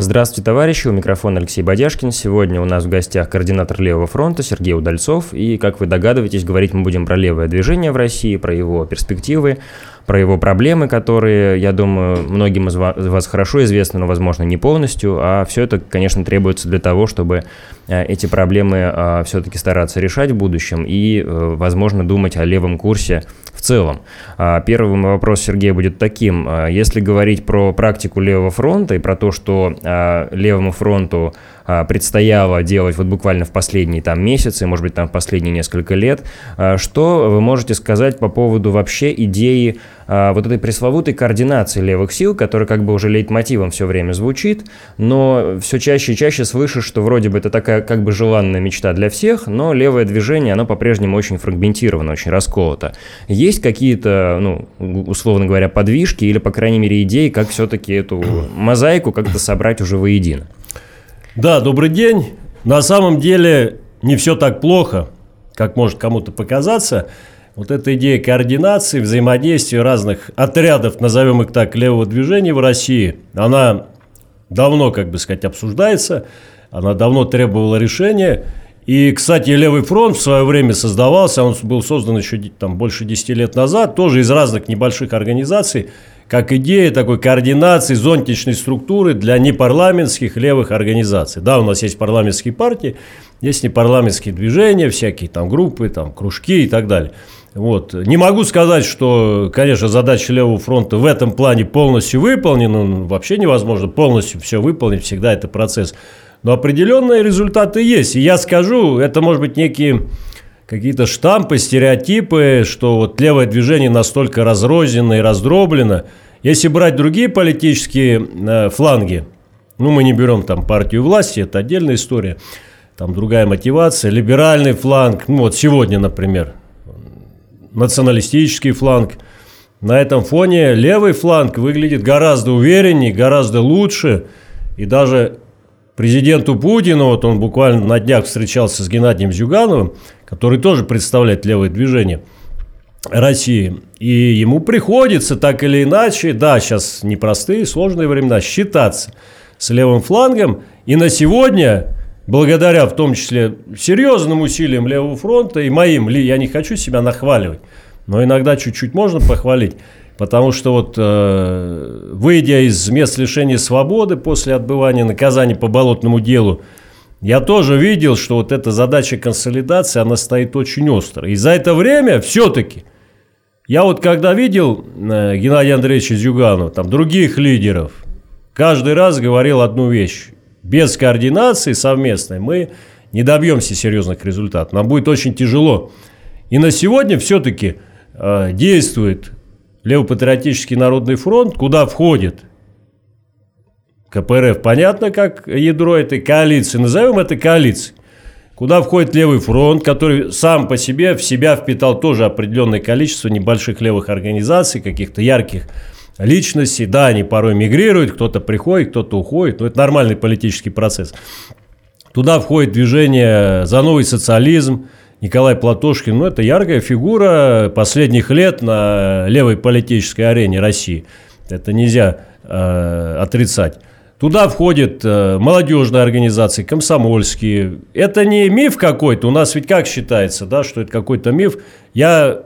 Здравствуйте, товарищи, у микрофона Алексей Бодяшкин. Сегодня у нас в гостях координатор Левого фронта Сергей Удальцов. И, как вы догадываетесь, говорить мы будем про левое движение в России, про его перспективы, про его проблемы, которые, я думаю, многим из вас хорошо известны, но, возможно, не полностью. А все это, конечно, требуется для того, чтобы э, эти проблемы а, все-таки стараться решать в будущем и, э, возможно, думать о левом курсе в целом. А, первый вопрос, Сергей, будет таким. А, если говорить про практику левого фронта и про то, что левому фронту предстояло делать вот буквально в последние там месяцы, может быть, там в последние несколько лет, что вы можете сказать по поводу вообще идеи а, вот этой пресловутой координации левых сил, которая как бы уже лейтмотивом все время звучит, но все чаще и чаще слышишь, что вроде бы это такая как бы желанная мечта для всех, но левое движение, оно по-прежнему очень фрагментировано, очень расколото. Есть какие-то, ну, условно говоря, подвижки или, по крайней мере, идеи, как все-таки эту мозаику как-то собрать уже воедино? Да, добрый день. На самом деле не все так плохо, как может кому-то показаться. Вот эта идея координации, взаимодействия разных отрядов, назовем их так, левого движения в России, она давно, как бы сказать, обсуждается, она давно требовала решения. И, кстати, Левый фронт в свое время создавался, он был создан еще там, больше 10 лет назад, тоже из разных небольших организаций, как идея такой координации зонтичной структуры для непарламентских левых организаций. Да, у нас есть парламентские партии, есть непарламентские движения, всякие там группы, там кружки и так далее – вот. Не могу сказать, что, конечно, задача Левого фронта в этом плане полностью выполнена. Ну, вообще невозможно полностью все выполнить, всегда это процесс. Но определенные результаты есть. И я скажу, это может быть некие какие-то штампы, стереотипы, что вот левое движение настолько разрознено и раздроблено. Если брать другие политические э, фланги, ну, мы не берем там партию власти, это отдельная история, там другая мотивация, либеральный фланг, ну, вот сегодня, например, националистический фланг. На этом фоне левый фланг выглядит гораздо увереннее, гораздо лучше. И даже президенту Путину, вот он буквально на днях встречался с Геннадием Зюгановым, который тоже представляет левое движение России. И ему приходится так или иначе, да, сейчас непростые, сложные времена, считаться с левым флангом. И на сегодня благодаря в том числе серьезным усилиям Левого фронта и моим, я не хочу себя нахваливать, но иногда чуть-чуть можно похвалить, потому что вот э, выйдя из мест лишения свободы после отбывания наказания по болотному делу, я тоже видел, что вот эта задача консолидации, она стоит очень остро. И за это время все-таки, я вот когда видел э, Геннадия Андреевича Зюганова, там других лидеров, каждый раз говорил одну вещь без координации совместной мы не добьемся серьезных результатов. Нам будет очень тяжело. И на сегодня все-таки э, действует Левопатриотический народный фронт, куда входит КПРФ, понятно, как ядро этой коалиции, назовем это коалицией, куда входит Левый фронт, который сам по себе в себя впитал тоже определенное количество небольших левых организаций, каких-то ярких личности. Да, они порой мигрируют, кто-то приходит, кто-то уходит, но это нормальный политический процесс. Туда входит движение «За новый социализм», Николай Платошкин, ну, это яркая фигура последних лет на левой политической арене России. Это нельзя э, отрицать. Туда входят э, молодежные организации, комсомольские. Это не миф какой-то. У нас ведь как считается, да, что это какой-то миф. Я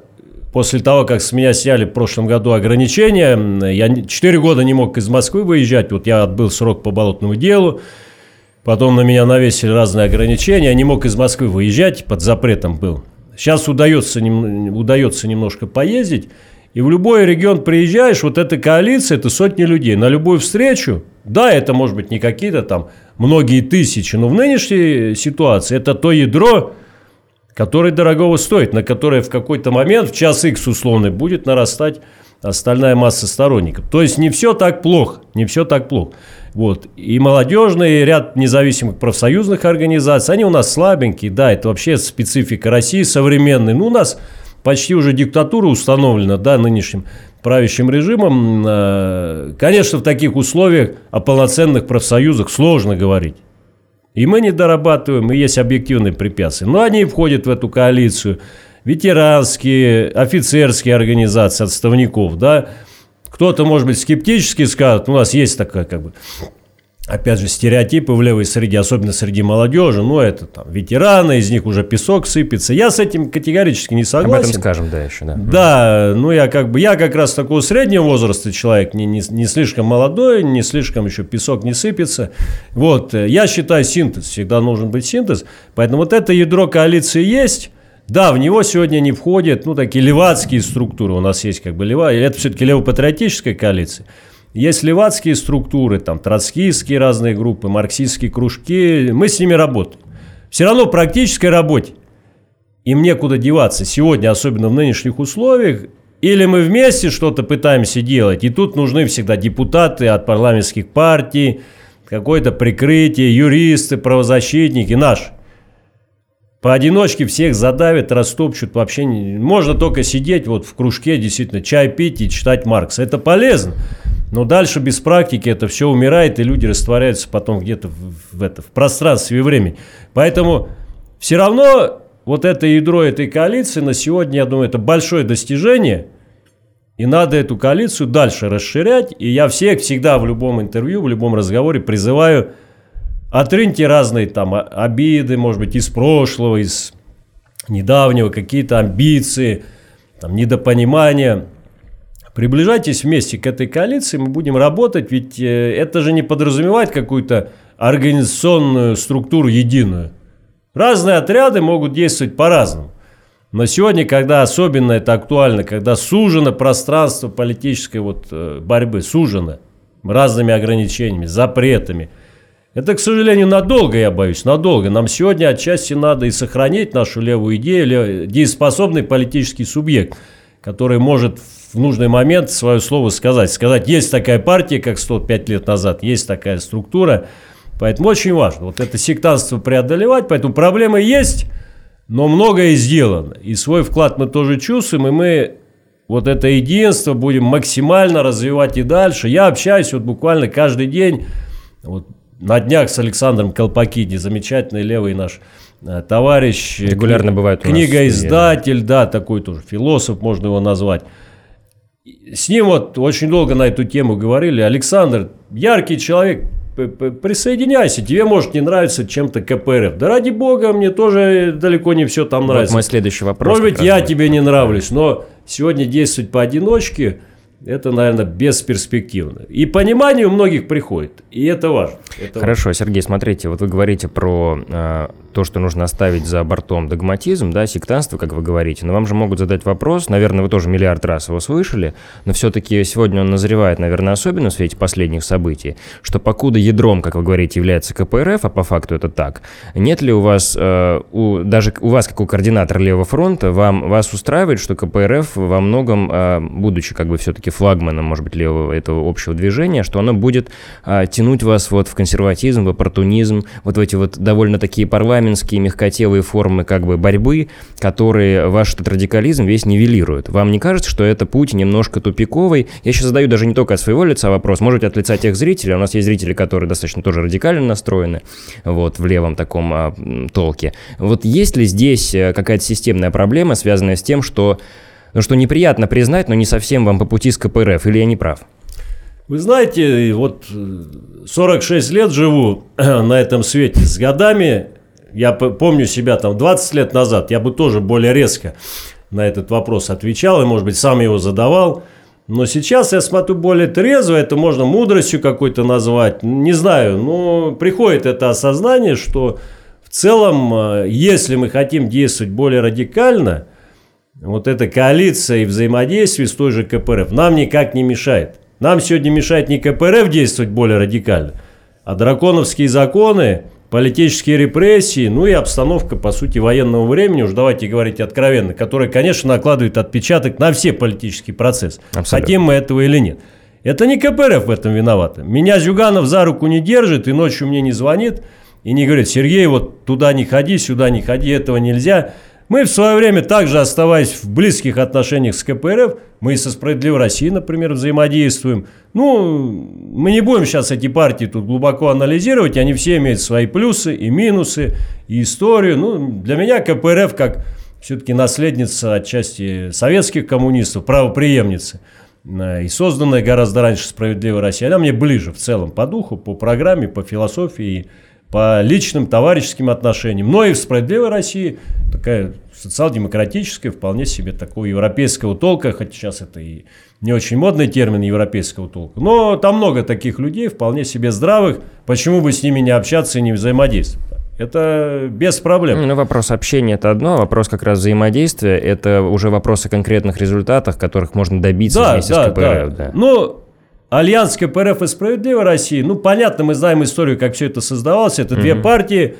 После того, как с меня сняли в прошлом году ограничения, я 4 года не мог из Москвы выезжать. Вот я отбыл срок по болотному делу. Потом на меня навесили разные ограничения. Я не мог из Москвы выезжать, под запретом был. Сейчас удается, удается немножко поездить. И в любой регион приезжаешь, вот эта коалиция, это сотни людей. На любую встречу, да, это может быть не какие-то там многие тысячи, но в нынешней ситуации это то ядро, который дорогого стоит, на которое в какой-то момент, в час X условный, будет нарастать остальная масса сторонников. То есть не все так плохо, не все так плохо. Вот. И молодежный, и ряд независимых профсоюзных организаций, они у нас слабенькие, да, это вообще специфика России современной. Ну, у нас почти уже диктатура установлена, да, нынешним правящим режимом. Э, конечно, в таких условиях о полноценных профсоюзах сложно говорить. И мы не дорабатываем, и есть объективные препятствия. Но они входят в эту коалицию. Ветеранские, офицерские организации отставников, да. Кто-то, может быть, скептически скажет, у нас есть такая как бы опять же, стереотипы в левой среде, особенно среди молодежи, ну, это там ветераны, из них уже песок сыпется. Я с этим категорически не согласен. Об этом скажем, да, еще, да. Да, ну, я как бы, я как раз такого среднего возраста человек, не, не, не слишком молодой, не слишком еще песок не сыпется. Вот, я считаю синтез, всегда должен быть синтез, поэтому вот это ядро коалиции есть, да, в него сегодня не входят, ну, такие левацкие структуры, у нас есть как бы лева, это все-таки левопатриотическая коалиция. Есть левацкие структуры, там троцкистские разные группы, марксистские кружки. Мы с ними работаем. Все равно практической работе им некуда деваться. Сегодня, особенно в нынешних условиях, или мы вместе что-то пытаемся делать, и тут нужны всегда депутаты от парламентских партий, какое-то прикрытие, юристы, правозащитники, наши. Поодиночке всех задавят, растопчут, вообще. Можно только сидеть вот в кружке, действительно, чай пить и читать Маркса. Это полезно. Но дальше без практики это все умирает, и люди растворяются потом где-то в, в, это, в пространстве и времени. Поэтому все равно вот это ядро этой коалиции на сегодня, я думаю, это большое достижение. И надо эту коалицию дальше расширять. И я всех всегда в любом интервью, в любом разговоре призываю отрыньте разные там обиды, может быть, из прошлого, из недавнего, какие-то амбиции, там, недопонимания – Приближайтесь вместе к этой коалиции, мы будем работать, ведь э, это же не подразумевает какую-то организационную структуру единую. Разные отряды могут действовать по-разному. Но сегодня, когда особенно это актуально, когда сужено пространство политической вот э, борьбы, сужено разными ограничениями, запретами, это, к сожалению, надолго, я боюсь, надолго. Нам сегодня отчасти надо и сохранить нашу левую идею, дееспособный политический субъект, который может в нужный момент свое слово сказать. Сказать, есть такая партия, как 105 лет назад, есть такая структура. Поэтому очень важно вот это сектантство преодолевать. Поэтому проблемы есть, но многое сделано. И свой вклад мы тоже чувствуем, и мы вот это единство будем максимально развивать и дальше. Я общаюсь вот буквально каждый день, вот на днях с Александром Колпакиди, замечательный левый наш э, товарищ. Регулярно кни- бывает Книгоиздатель, да, такой тоже философ, можно его назвать с ним вот очень долго на эту тему говорили. Александр, яркий человек, присоединяйся, тебе может не нравиться чем-то КПРФ. Да ради бога, мне тоже далеко не все там нравится. Вот мой следующий вопрос. Может быть, я будет. тебе не нравлюсь, но сегодня действовать поодиночке – это, наверное, бесперспективно. И понимание у многих приходит, и это важно. Это Хорошо, важно. Сергей, смотрите, вот вы говорите про э, то, что нужно оставить за бортом догматизм, да, сектанство, как вы говорите, но вам же могут задать вопрос, наверное, вы тоже миллиард раз его слышали, но все-таки сегодня он назревает, наверное, особенно в свете последних событий, что покуда ядром, как вы говорите, является КПРФ, а по факту это так, нет ли у вас, э, у, даже у вас, как у координатора Левого фронта, вам, вас устраивает, что КПРФ во многом, э, будучи как бы все-таки флагманом, может быть, левого этого общего движения, что оно будет а, тянуть вас вот в консерватизм, в оппортунизм, вот в эти вот довольно такие парламентские мягкотелые формы как бы борьбы, которые ваш этот радикализм весь нивелируют. Вам не кажется, что это путь немножко тупиковый? Я сейчас задаю даже не только от своего лица вопрос, может быть, от лица тех зрителей. У нас есть зрители, которые достаточно тоже радикально настроены, вот, в левом таком а, толке. Вот есть ли здесь э, какая-то системная проблема, связанная с тем, что ну что неприятно признать, но не совсем вам по пути с КПРФ, или я не прав? Вы знаете, вот 46 лет живу на этом свете. С годами, я помню себя там 20 лет назад, я бы тоже более резко на этот вопрос отвечал, и, может быть, сам его задавал. Но сейчас я смотрю более трезво, это можно мудростью какой-то назвать, не знаю, но приходит это осознание, что в целом, э, если мы хотим действовать более радикально – вот эта коалиция и взаимодействие с той же КПРФ нам никак не мешает. Нам сегодня мешает не КПРФ действовать более радикально, а драконовские законы, политические репрессии, ну и обстановка, по сути, военного времени, уж давайте говорить откровенно, которая, конечно, накладывает отпечаток на все политические процессы. Абсолютно. Хотим мы этого или нет. Это не КПРФ в этом виновата. Меня Зюганов за руку не держит и ночью мне не звонит и не говорит, Сергей, вот туда не ходи, сюда не ходи, этого нельзя. Мы в свое время также, оставаясь в близких отношениях с КПРФ, мы и со «Справедливой Россией», например, взаимодействуем. Ну, мы не будем сейчас эти партии тут глубоко анализировать, они все имеют свои плюсы и минусы, и историю. Ну, для меня КПРФ как все-таки наследница отчасти советских коммунистов, правоприемницы. и созданная гораздо раньше «Справедливая Россия», она мне ближе в целом по духу, по программе, по философии, по личным товарищеским отношениям. Но и в «Справедливой России» такая социал-демократическая, вполне себе такого европейского толка, хотя сейчас это и не очень модный термин европейского толка. Но там много таких людей, вполне себе здравых, почему бы с ними не общаться и не взаимодействовать. Это без проблем. Ну, вопрос общения – это одно, вопрос как раз взаимодействия – это уже вопрос о конкретных результатах, которых можно добиться да, вместе да, с КПРФ. Да. Да. Ну, Альянс КПРФ и Справедливая Россия, ну, понятно, мы знаем историю, как все это создавалось. Это угу. две партии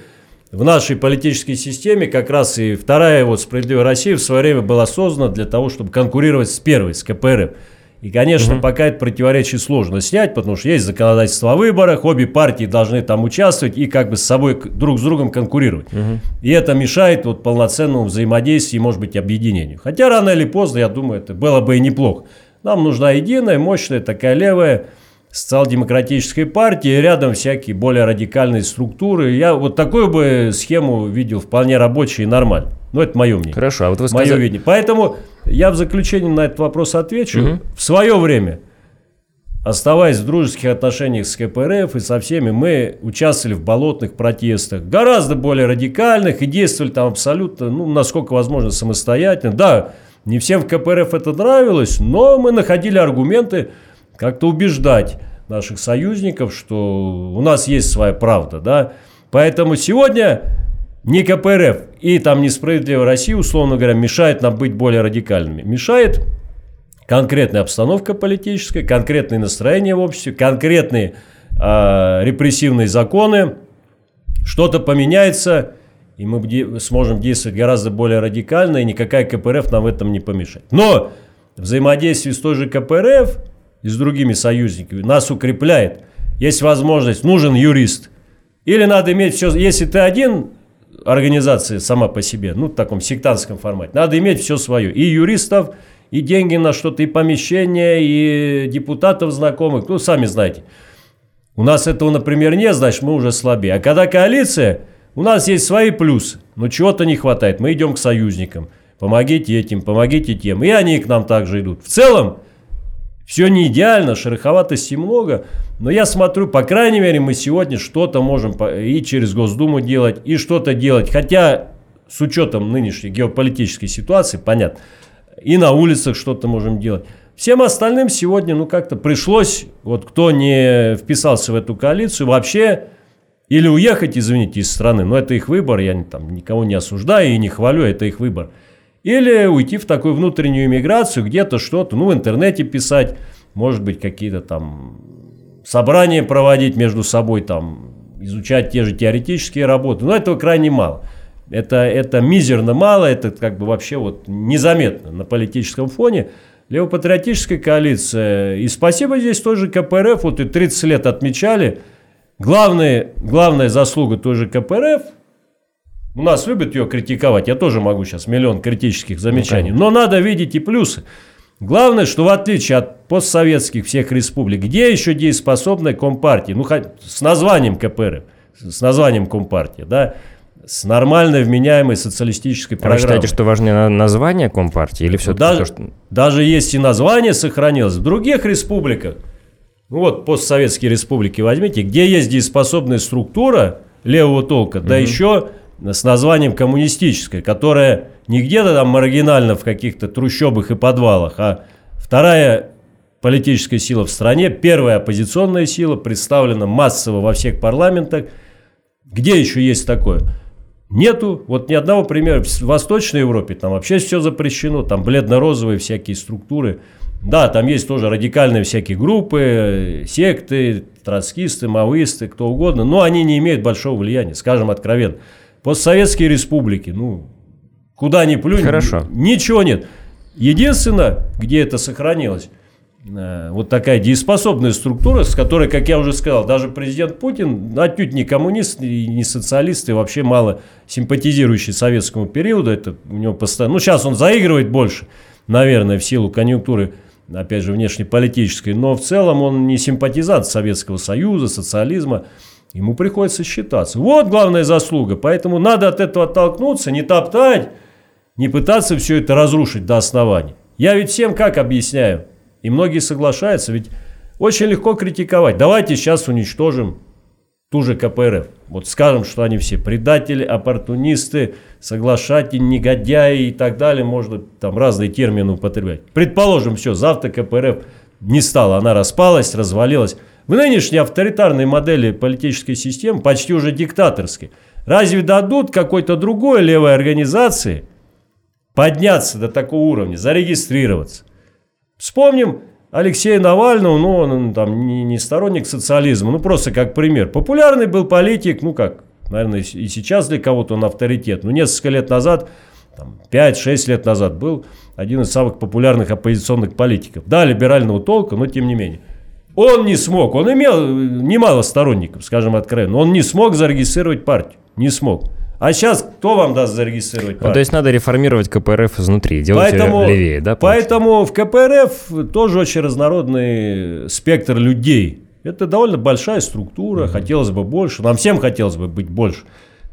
в нашей политической системе, как раз и вторая вот Справедливая Россия в свое время была создана для того, чтобы конкурировать с первой, с КПРФ. И, конечно, угу. пока это противоречие сложно снять, потому что есть законодательство о выборах, обе партии должны там участвовать и как бы с собой друг с другом конкурировать. Угу. И это мешает вот полноценному взаимодействию и, может быть, объединению. Хотя рано или поздно, я думаю, это было бы и неплохо. Нам нужна единая, мощная такая левая социал-демократической партии, рядом всякие более радикальные структуры. Я вот такую бы схему видел вполне рабочей и нормально. Но это мое мнение. Хорошо, а вот вы сказали... Мое видение. Поэтому я в заключение на этот вопрос отвечу. Угу. В свое время, оставаясь в дружеских отношениях с КПРФ и со всеми, мы участвовали в болотных протестах, гораздо более радикальных и действовали там абсолютно, ну, насколько возможно, самостоятельно. Да, не всем в КПРФ это нравилось, но мы находили аргументы как-то убеждать наших союзников, что у нас есть своя правда, да. Поэтому сегодня не КПРФ и там несправедливая Россия, условно говоря, мешает нам быть более радикальными. Мешает конкретная обстановка политическая, конкретные настроения в обществе, конкретные э, репрессивные законы. Что-то поменяется, и мы сможем действовать гораздо более радикально, и никакая КПРФ нам в этом не помешает. Но взаимодействие с той же КПРФ и с другими союзниками нас укрепляет. Есть возможность, нужен юрист. Или надо иметь все, если ты один, организация сама по себе, ну, в таком сектантском формате, надо иметь все свое. И юристов, и деньги на что-то, и помещения, и депутатов знакомых, ну, сами знаете. У нас этого, например, нет, значит, мы уже слабее. А когда коалиция, у нас есть свои плюсы, но чего-то не хватает. Мы идем к союзникам. Помогите этим, помогите тем. И они к нам также идут. В целом, все не идеально, шероховатостей много, но я смотрю, по крайней мере, мы сегодня что-то можем и через Госдуму делать, и что-то делать. Хотя с учетом нынешней геополитической ситуации, понятно, и на улицах что-то можем делать. Всем остальным сегодня, ну, как-то пришлось, вот кто не вписался в эту коалицию, вообще или уехать, извините, из страны, но это их выбор, я там никого не осуждаю и не хвалю, это их выбор. Или уйти в такую внутреннюю иммиграцию, где-то что-то, ну, в интернете писать, может быть, какие-то там собрания проводить между собой, там, изучать те же теоретические работы. Но этого крайне мало. Это, это мизерно мало, это как бы вообще вот незаметно на политическом фоне. Левопатриотическая коалиция, и спасибо здесь тоже КПРФ, вот и 30 лет отмечали, главная, главная заслуга тоже КПРФ – у нас любят ее критиковать. Я тоже могу сейчас миллион критических замечаний. Ну, Но надо видеть и плюсы. Главное, что в отличие от постсоветских всех республик, где еще дееспособная компартия, ну, с названием КПР, с названием компартия, да, с нормальной, вменяемой социалистической программой. А вы считаете, что важнее название компартии или все-таки даже, то, что... Даже если название сохранилось, в других республиках, ну вот постсоветские республики возьмите, где есть дееспособная структура левого толка, угу. да еще с названием коммунистической, которая не где-то там маргинально в каких-то трущобах и подвалах, а вторая политическая сила в стране, первая оппозиционная сила, представлена массово во всех парламентах. Где еще есть такое? Нету, вот ни одного примера. В Восточной Европе там вообще все запрещено, там бледно-розовые всякие структуры. Да, там есть тоже радикальные всякие группы, секты, троцкисты, маоисты, кто угодно, но они не имеют большого влияния, скажем откровенно. Постсоветские республики, ну, куда ни плюнь, Хорошо. ничего нет. Единственное, где это сохранилось, э, вот такая дееспособная структура, с которой, как я уже сказал, даже президент Путин отнюдь не коммунист и не социалист, и вообще мало симпатизирующий советскому периоду. Это у него постоянно... Ну, сейчас он заигрывает больше, наверное, в силу конъюнктуры, опять же, внешнеполитической, но в целом он не симпатизант Советского Союза, социализма. Ему приходится считаться. Вот главная заслуга. Поэтому надо от этого оттолкнуться, не топтать, не пытаться все это разрушить до основания. Я ведь всем как объясняю? И многие соглашаются, ведь очень легко критиковать. Давайте сейчас уничтожим ту же КПРФ. Вот скажем, что они все предатели, оппортунисты, соглашатели, негодяи и так далее. Можно там разные термины употреблять. Предположим, все, завтра КПРФ не стало, она распалась, развалилась. В нынешней авторитарной модели политической системы, почти уже диктаторской, разве дадут какой-то другой левой организации подняться до такого уровня, зарегистрироваться? Вспомним Алексея Навального, ну, он там не, не сторонник социализма, ну, просто как пример. Популярный был политик, ну, как, наверное, и сейчас для кого-то он авторитет. Ну, несколько лет назад, там, 5-6 лет назад был один из самых популярных оппозиционных политиков. Да, либерального толка, но тем не менее. Он не смог, он имел немало сторонников, скажем откровенно, но он не смог зарегистрировать партию, не смог. А сейчас кто вам даст зарегистрировать партию? Ну, то есть надо реформировать КПРФ изнутри, делать поэтому, ее левее, да? Поэтому в КПРФ тоже очень разнородный спектр людей. Это довольно большая структура, mm-hmm. хотелось бы больше, нам всем хотелось бы быть больше.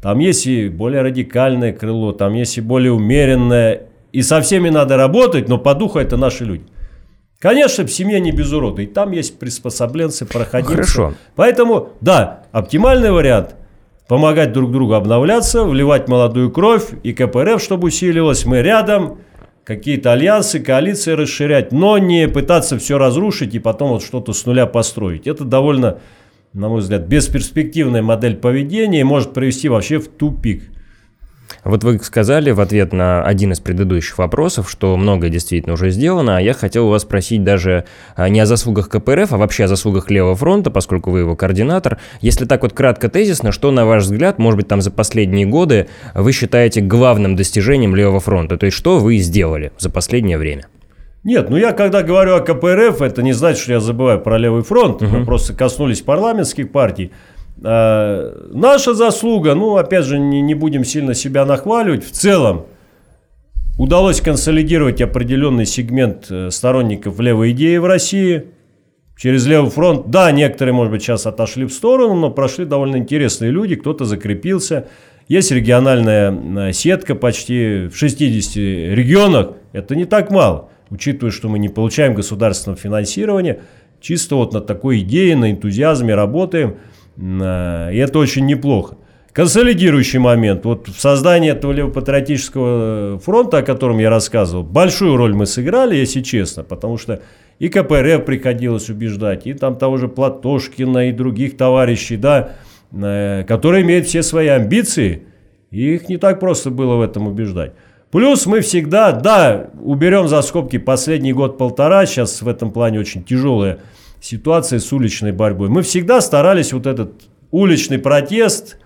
Там есть и более радикальное крыло, там есть и более умеренное. И со всеми надо работать, но по духу это наши люди. Конечно, в семье не без урода. И там есть приспособленцы, проходимцы. Хорошо. Поэтому, да, оптимальный вариант – помогать друг другу обновляться, вливать молодую кровь и КПРФ, чтобы усиливалось. Мы рядом, какие-то альянсы, коалиции расширять, но не пытаться все разрушить и потом вот что-то с нуля построить. Это довольно, на мой взгляд, бесперспективная модель поведения и может привести вообще в тупик. Вот вы сказали в ответ на один из предыдущих вопросов, что многое действительно уже сделано, а я хотел у вас спросить даже а, не о заслугах КПРФ, а вообще о заслугах Левого фронта, поскольку вы его координатор. Если так вот кратко тезисно, что, на ваш взгляд, может быть, там за последние годы вы считаете главным достижением Левого фронта? То есть что вы сделали за последнее время? Нет, ну я когда говорю о КПРФ, это не значит, что я забываю про Левый фронт. Угу. Мы просто коснулись парламентских партий. А, наша заслуга, ну, опять же, не, не будем сильно себя нахваливать, в целом удалось консолидировать определенный сегмент э, сторонников левой идеи в России через левый фронт. Да, некоторые, может быть, сейчас отошли в сторону, но прошли довольно интересные люди, кто-то закрепился. Есть региональная э, сетка почти в 60 регионах. Это не так мало, учитывая, что мы не получаем государственного финансирования. Чисто вот на такой идее, на энтузиазме работаем – и это очень неплохо. Консолидирующий момент. Вот в создании этого левопатриотического фронта, о котором я рассказывал, большую роль мы сыграли, если честно, потому что и КПРФ приходилось убеждать, и там того же Платошкина, и других товарищей, да, э, которые имеют все свои амбиции, и их не так просто было в этом убеждать. Плюс мы всегда, да, уберем за скобки последний год-полтора, сейчас в этом плане очень тяжелая ситуации с уличной борьбой. Мы всегда старались вот этот уличный протест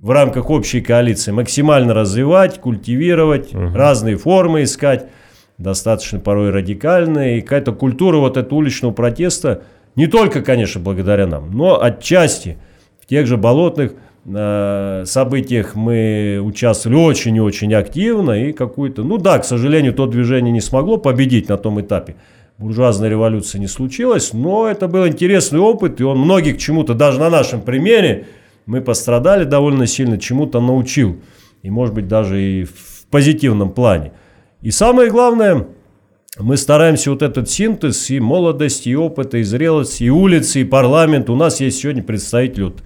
в рамках общей коалиции максимально развивать, культивировать, угу. разные формы искать, достаточно порой радикальные. И какая-то культура вот этого уличного протеста, не только, конечно, благодаря нам, но отчасти в тех же болотных э, событиях мы участвовали очень и очень активно. И какую-то, ну да, к сожалению, то движение не смогло победить на том этапе буржуазной революции не случилось, но это был интересный опыт, и он многих чему-то, даже на нашем примере, мы пострадали довольно сильно, чему-то научил. И, может быть, даже и в позитивном плане. И самое главное, мы стараемся вот этот синтез и молодость, и опыт, и зрелость, и улицы, и парламент. У нас есть сегодня представитель, вот,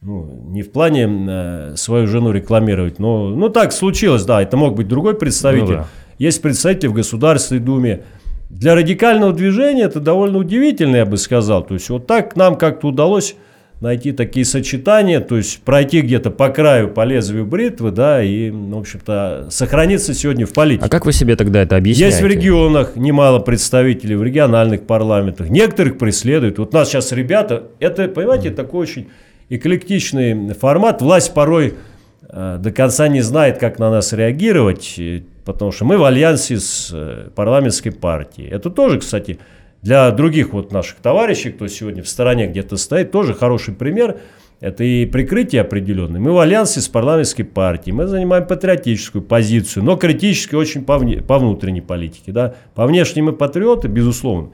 ну, не в плане э, свою жену рекламировать, но ну, так случилось, да, это мог быть другой представитель. Ну, да. Есть представитель в Государственной Думе, для радикального движения это довольно удивительно, я бы сказал. То есть вот так нам как-то удалось найти такие сочетания, то есть пройти где-то по краю, по лезвию бритвы, да, и, в общем-то, сохраниться сегодня в политике. А как вы себе тогда это объясняете? Есть в регионах немало представителей, в региональных парламентах, некоторых преследуют. Вот нас сейчас ребята, это, понимаете, такой очень эклектичный формат, власть порой до конца не знает, как на нас реагировать, потому что мы в альянсе с э, парламентской партией. Это тоже, кстати, для других вот наших товарищей, кто сегодня в стороне где-то стоит, тоже хороший пример. Это и прикрытие определенное. Мы в альянсе с парламентской партией, мы занимаем патриотическую позицию, но критически очень по, вне, по внутренней политике. Да? По внешней мы патриоты, безусловно.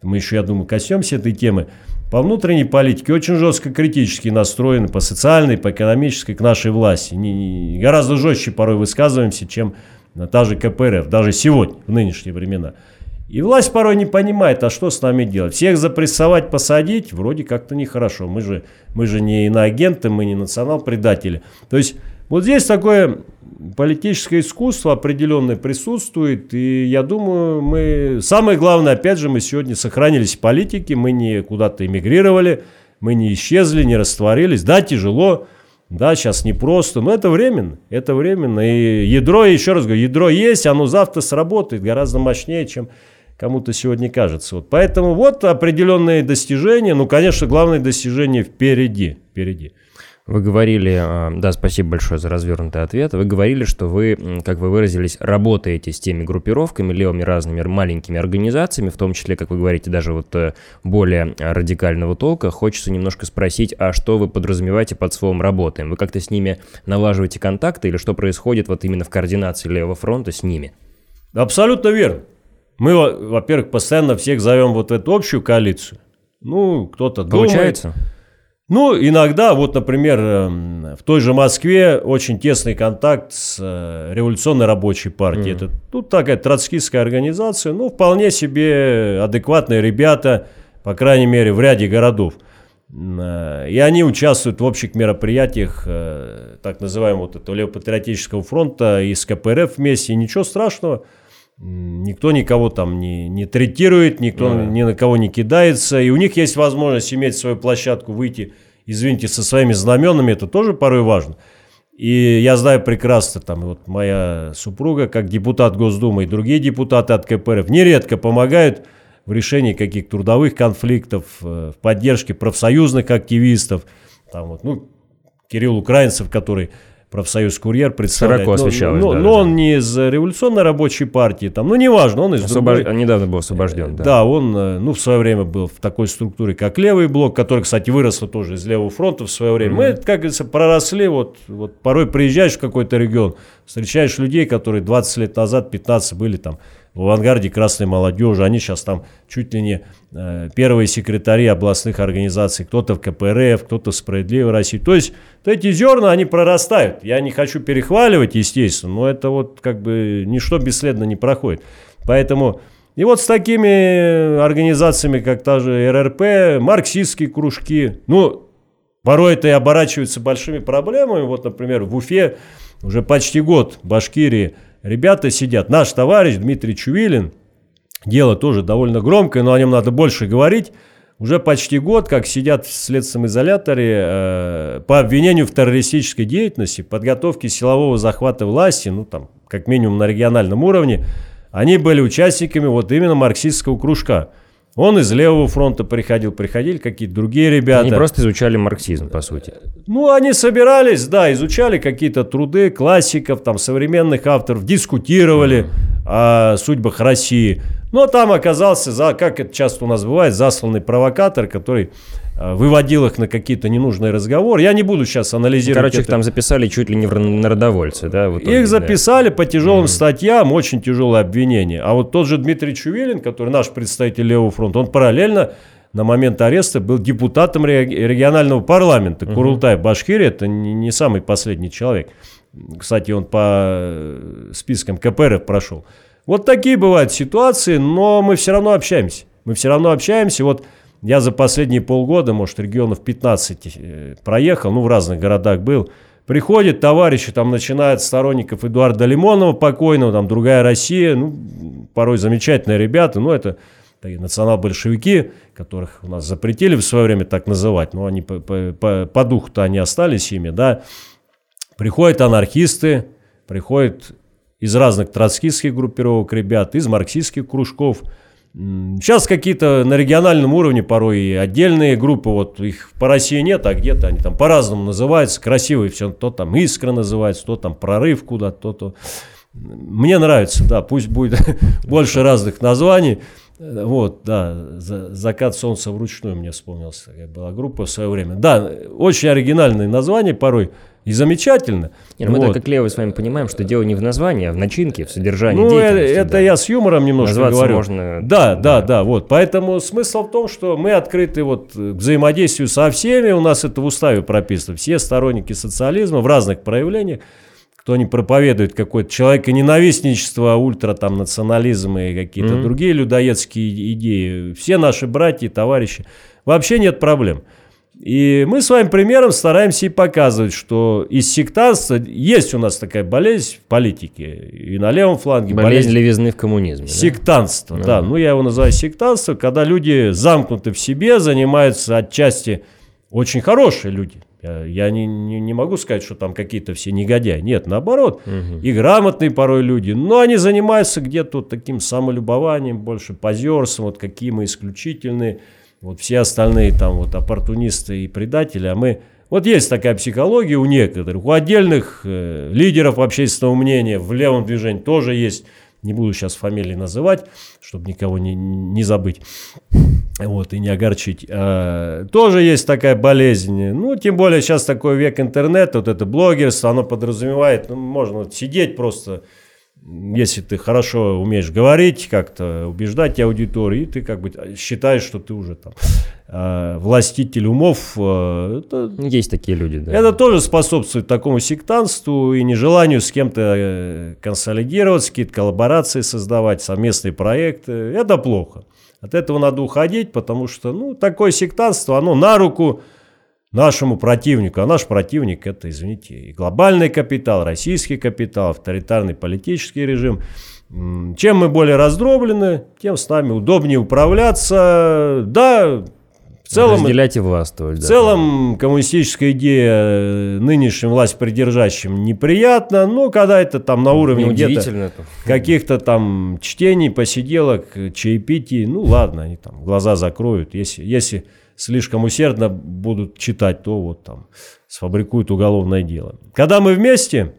Мы еще, я думаю, коснемся этой темы. По внутренней политике очень жестко критически настроены, по социальной, по экономической к нашей власти. Не, не, гораздо жестче порой высказываемся, чем та же КПРФ, даже сегодня, в нынешние времена. И власть порой не понимает, а что с нами делать. Всех запрессовать, посадить, вроде как-то нехорошо. Мы же, мы же не иноагенты, мы не национал-предатели. То есть вот здесь такое политическое искусство определенное присутствует, и я думаю, мы... Самое главное, опять же, мы сегодня сохранились в политике, мы не куда-то эмигрировали, мы не исчезли, не растворились. Да, тяжело, да, сейчас непросто, но это временно, это временно. И ядро, еще раз говорю, ядро есть, оно завтра сработает гораздо мощнее, чем кому-то сегодня кажется. Вот поэтому вот определенные достижения. Ну, конечно, главное достижение впереди. впереди. Вы говорили, а, да, спасибо большое за развернутый ответ. Вы говорили, что вы, как вы выразились, работаете с теми группировками, левыми разными маленькими организациями, в том числе, как вы говорите, даже вот э, более радикального толка. Хочется немножко спросить, а что вы подразумеваете под словом «работаем»? Вы как-то с ними налаживаете контакты или что происходит вот именно в координации левого фронта с ними? Абсолютно верно. Мы, во-первых, постоянно всех зовем вот в эту общую коалицию. Ну, кто-то Получается? Думает. Ну, иногда, вот, например, эм, в той же Москве очень тесный контакт с э, революционной рабочей партией. Mm. Это тут такая троцкистская организация, ну, вполне себе адекватные ребята, по крайней мере, в ряде городов. Э, и они участвуют в общих мероприятиях э, так называемого вот этого левопатриотического фронта и с КПРФ вместе. И ничего страшного – Никто никого там не, не третирует, никто да. ни на кого не кидается. И у них есть возможность иметь свою площадку, выйти, извините, со своими знаменами. Это тоже порой важно. И я знаю прекрасно, там, вот моя супруга, как депутат Госдумы и другие депутаты от КПРФ, нередко помогают в решении каких-то трудовых конфликтов, э, в поддержке профсоюзных активистов. Там вот, ну, Кирилл Украинцев, который профсоюз «Курьер» представляет. Широко освещалось. Но, да, но, да, он не из революционной рабочей партии, там, ну, неважно, он из Освобож... другой... Недавно был освобожден, да. Да, он, э, ну, в свое время был в такой структуре, как левый блок, который, кстати, вырос тоже из левого фронта в свое время. Mm-hmm. Мы, как говорится, проросли, вот, вот порой приезжаешь в какой-то регион, встречаешь людей, которые 20 лет назад, 15 были там в авангарде красной молодежи. Они сейчас там чуть ли не э, первые секретари областных организаций. Кто-то в КПРФ, кто-то в Справедливой России. То есть вот эти зерна, они прорастают. Я не хочу перехваливать, естественно, но это вот как бы ничто бесследно не проходит. Поэтому и вот с такими организациями, как та же РРП, марксистские кружки, ну, порой это и оборачивается большими проблемами. Вот, например, в Уфе уже почти год Башкирии ребята сидят. Наш товарищ Дмитрий Чувилин, дело тоже довольно громкое, но о нем надо больше говорить, уже почти год как сидят в следственном изоляторе э, по обвинению в террористической деятельности, подготовке силового захвата власти, ну там как минимум на региональном уровне, они были участниками вот именно марксистского кружка. Он из левого фронта приходил, приходили какие-то другие ребята. Они просто изучали марксизм, по сути. Ну, они собирались, да, изучали какие-то труды классиков, там, современных авторов, дискутировали mm-hmm. о судьбах России. Но там оказался, за, как это часто у нас бывает, засланный провокатор, который выводил их на какие-то ненужные разговоры. Я не буду сейчас анализировать. Короче, это. их там записали чуть ли не в народовольцы, да? Итоге, их записали да. по тяжелым mm-hmm. статьям, очень тяжелое обвинение. А вот тот же Дмитрий Чувилин, который наш представитель Левого фронта, он параллельно на момент ареста был депутатом регионального парламента. Угу. Курултай Башкирия, это не, не самый последний человек. Кстати, он по э, спискам КПРФ прошел. Вот такие бывают ситуации, но мы все равно общаемся. Мы все равно общаемся. Вот я за последние полгода, может, регионов 15 э, проехал, ну, в разных городах был. Приходят товарищи, там начинают сторонников Эдуарда Лимонова покойного, там другая Россия, ну, порой замечательные ребята, ну, это такие национал-большевики, которых у нас запретили в свое время так называть, но они по, по, по, по духу-то они остались ими, да. Приходят анархисты, приходят из разных троцкистских группировок ребят, из марксистских кружков – Сейчас какие-то на региональном уровне порой отдельные группы, вот их по России нет, а где-то они там по-разному называются, красивые все, то там искра называется, то там прорыв куда-то, то, то. Мне нравится, да, пусть будет больше разных названий. Вот, да, «Закат солнца вручную» мне вспомнился, такая была группа в свое время. Да, очень оригинальные названия порой – и замечательно. Нет, ну вот. Мы как левые с вами понимаем, что дело не в названии, а в начинке, в содержании ну, деятельности. это да. я с юмором немножко Назваться говорю. можно... Да, да, да, да, вот. Поэтому смысл в том, что мы открыты вот к взаимодействию со всеми, у нас это в уставе прописано. Все сторонники социализма в разных проявлениях. кто не проповедует какое-то человеконенавистничество, ультра там национализм и какие-то mm-hmm. другие людоедские идеи. Все наши братья и товарищи. Вообще нет проблем. И мы своим примером стараемся и показывать, что из сектанства есть у нас такая болезнь в политике. И на левом фланге. Болезнь, болезнь левизны в коммунизме. Сектанство, да? да. Ну, я его называю сектанство, когда люди замкнуты в себе, занимаются отчасти очень хорошие люди. Я не, не, не могу сказать, что там какие-то все негодяи. Нет, наоборот. Угу. И грамотные порой люди. Но они занимаются где-то вот таким самолюбованием, больше позерством, вот какие мы исключительные вот все остальные там вот оппортунисты и предатели, а мы... Вот есть такая психология у некоторых, у отдельных э, лидеров общественного мнения в левом движении тоже есть, не буду сейчас фамилии называть, чтобы никого не, не забыть вот, и не огорчить. А, тоже есть такая болезнь. Ну, тем более сейчас такой век интернета, вот это блогерство, оно подразумевает, ну, можно вот сидеть просто если ты хорошо умеешь говорить, как-то убеждать аудиторию, и ты как бы считаешь, что ты уже там э, властитель умов. Э, это, Есть такие люди, да. Это тоже способствует такому сектантству и нежеланию с кем-то э, консолидироваться, какие-то коллаборации создавать, совместные проекты. Это плохо. От этого надо уходить, потому что ну, такое сектантство, оно на руку нашему противнику. А наш противник это, извините, и глобальный капитал, российский капитал, авторитарный политический режим. Чем мы более раздроблены, тем с нами удобнее управляться. Да, в целом... Разделять и властвовать. В да. целом коммунистическая идея э, нынешним власть придержащим неприятна, но когда это там на уровне где-то каких-то там чтений, посиделок, чаепитий, ну ладно, они там глаза закроют. Если, если слишком усердно будут читать, то вот там сфабрикуют уголовное дело. Когда мы вместе,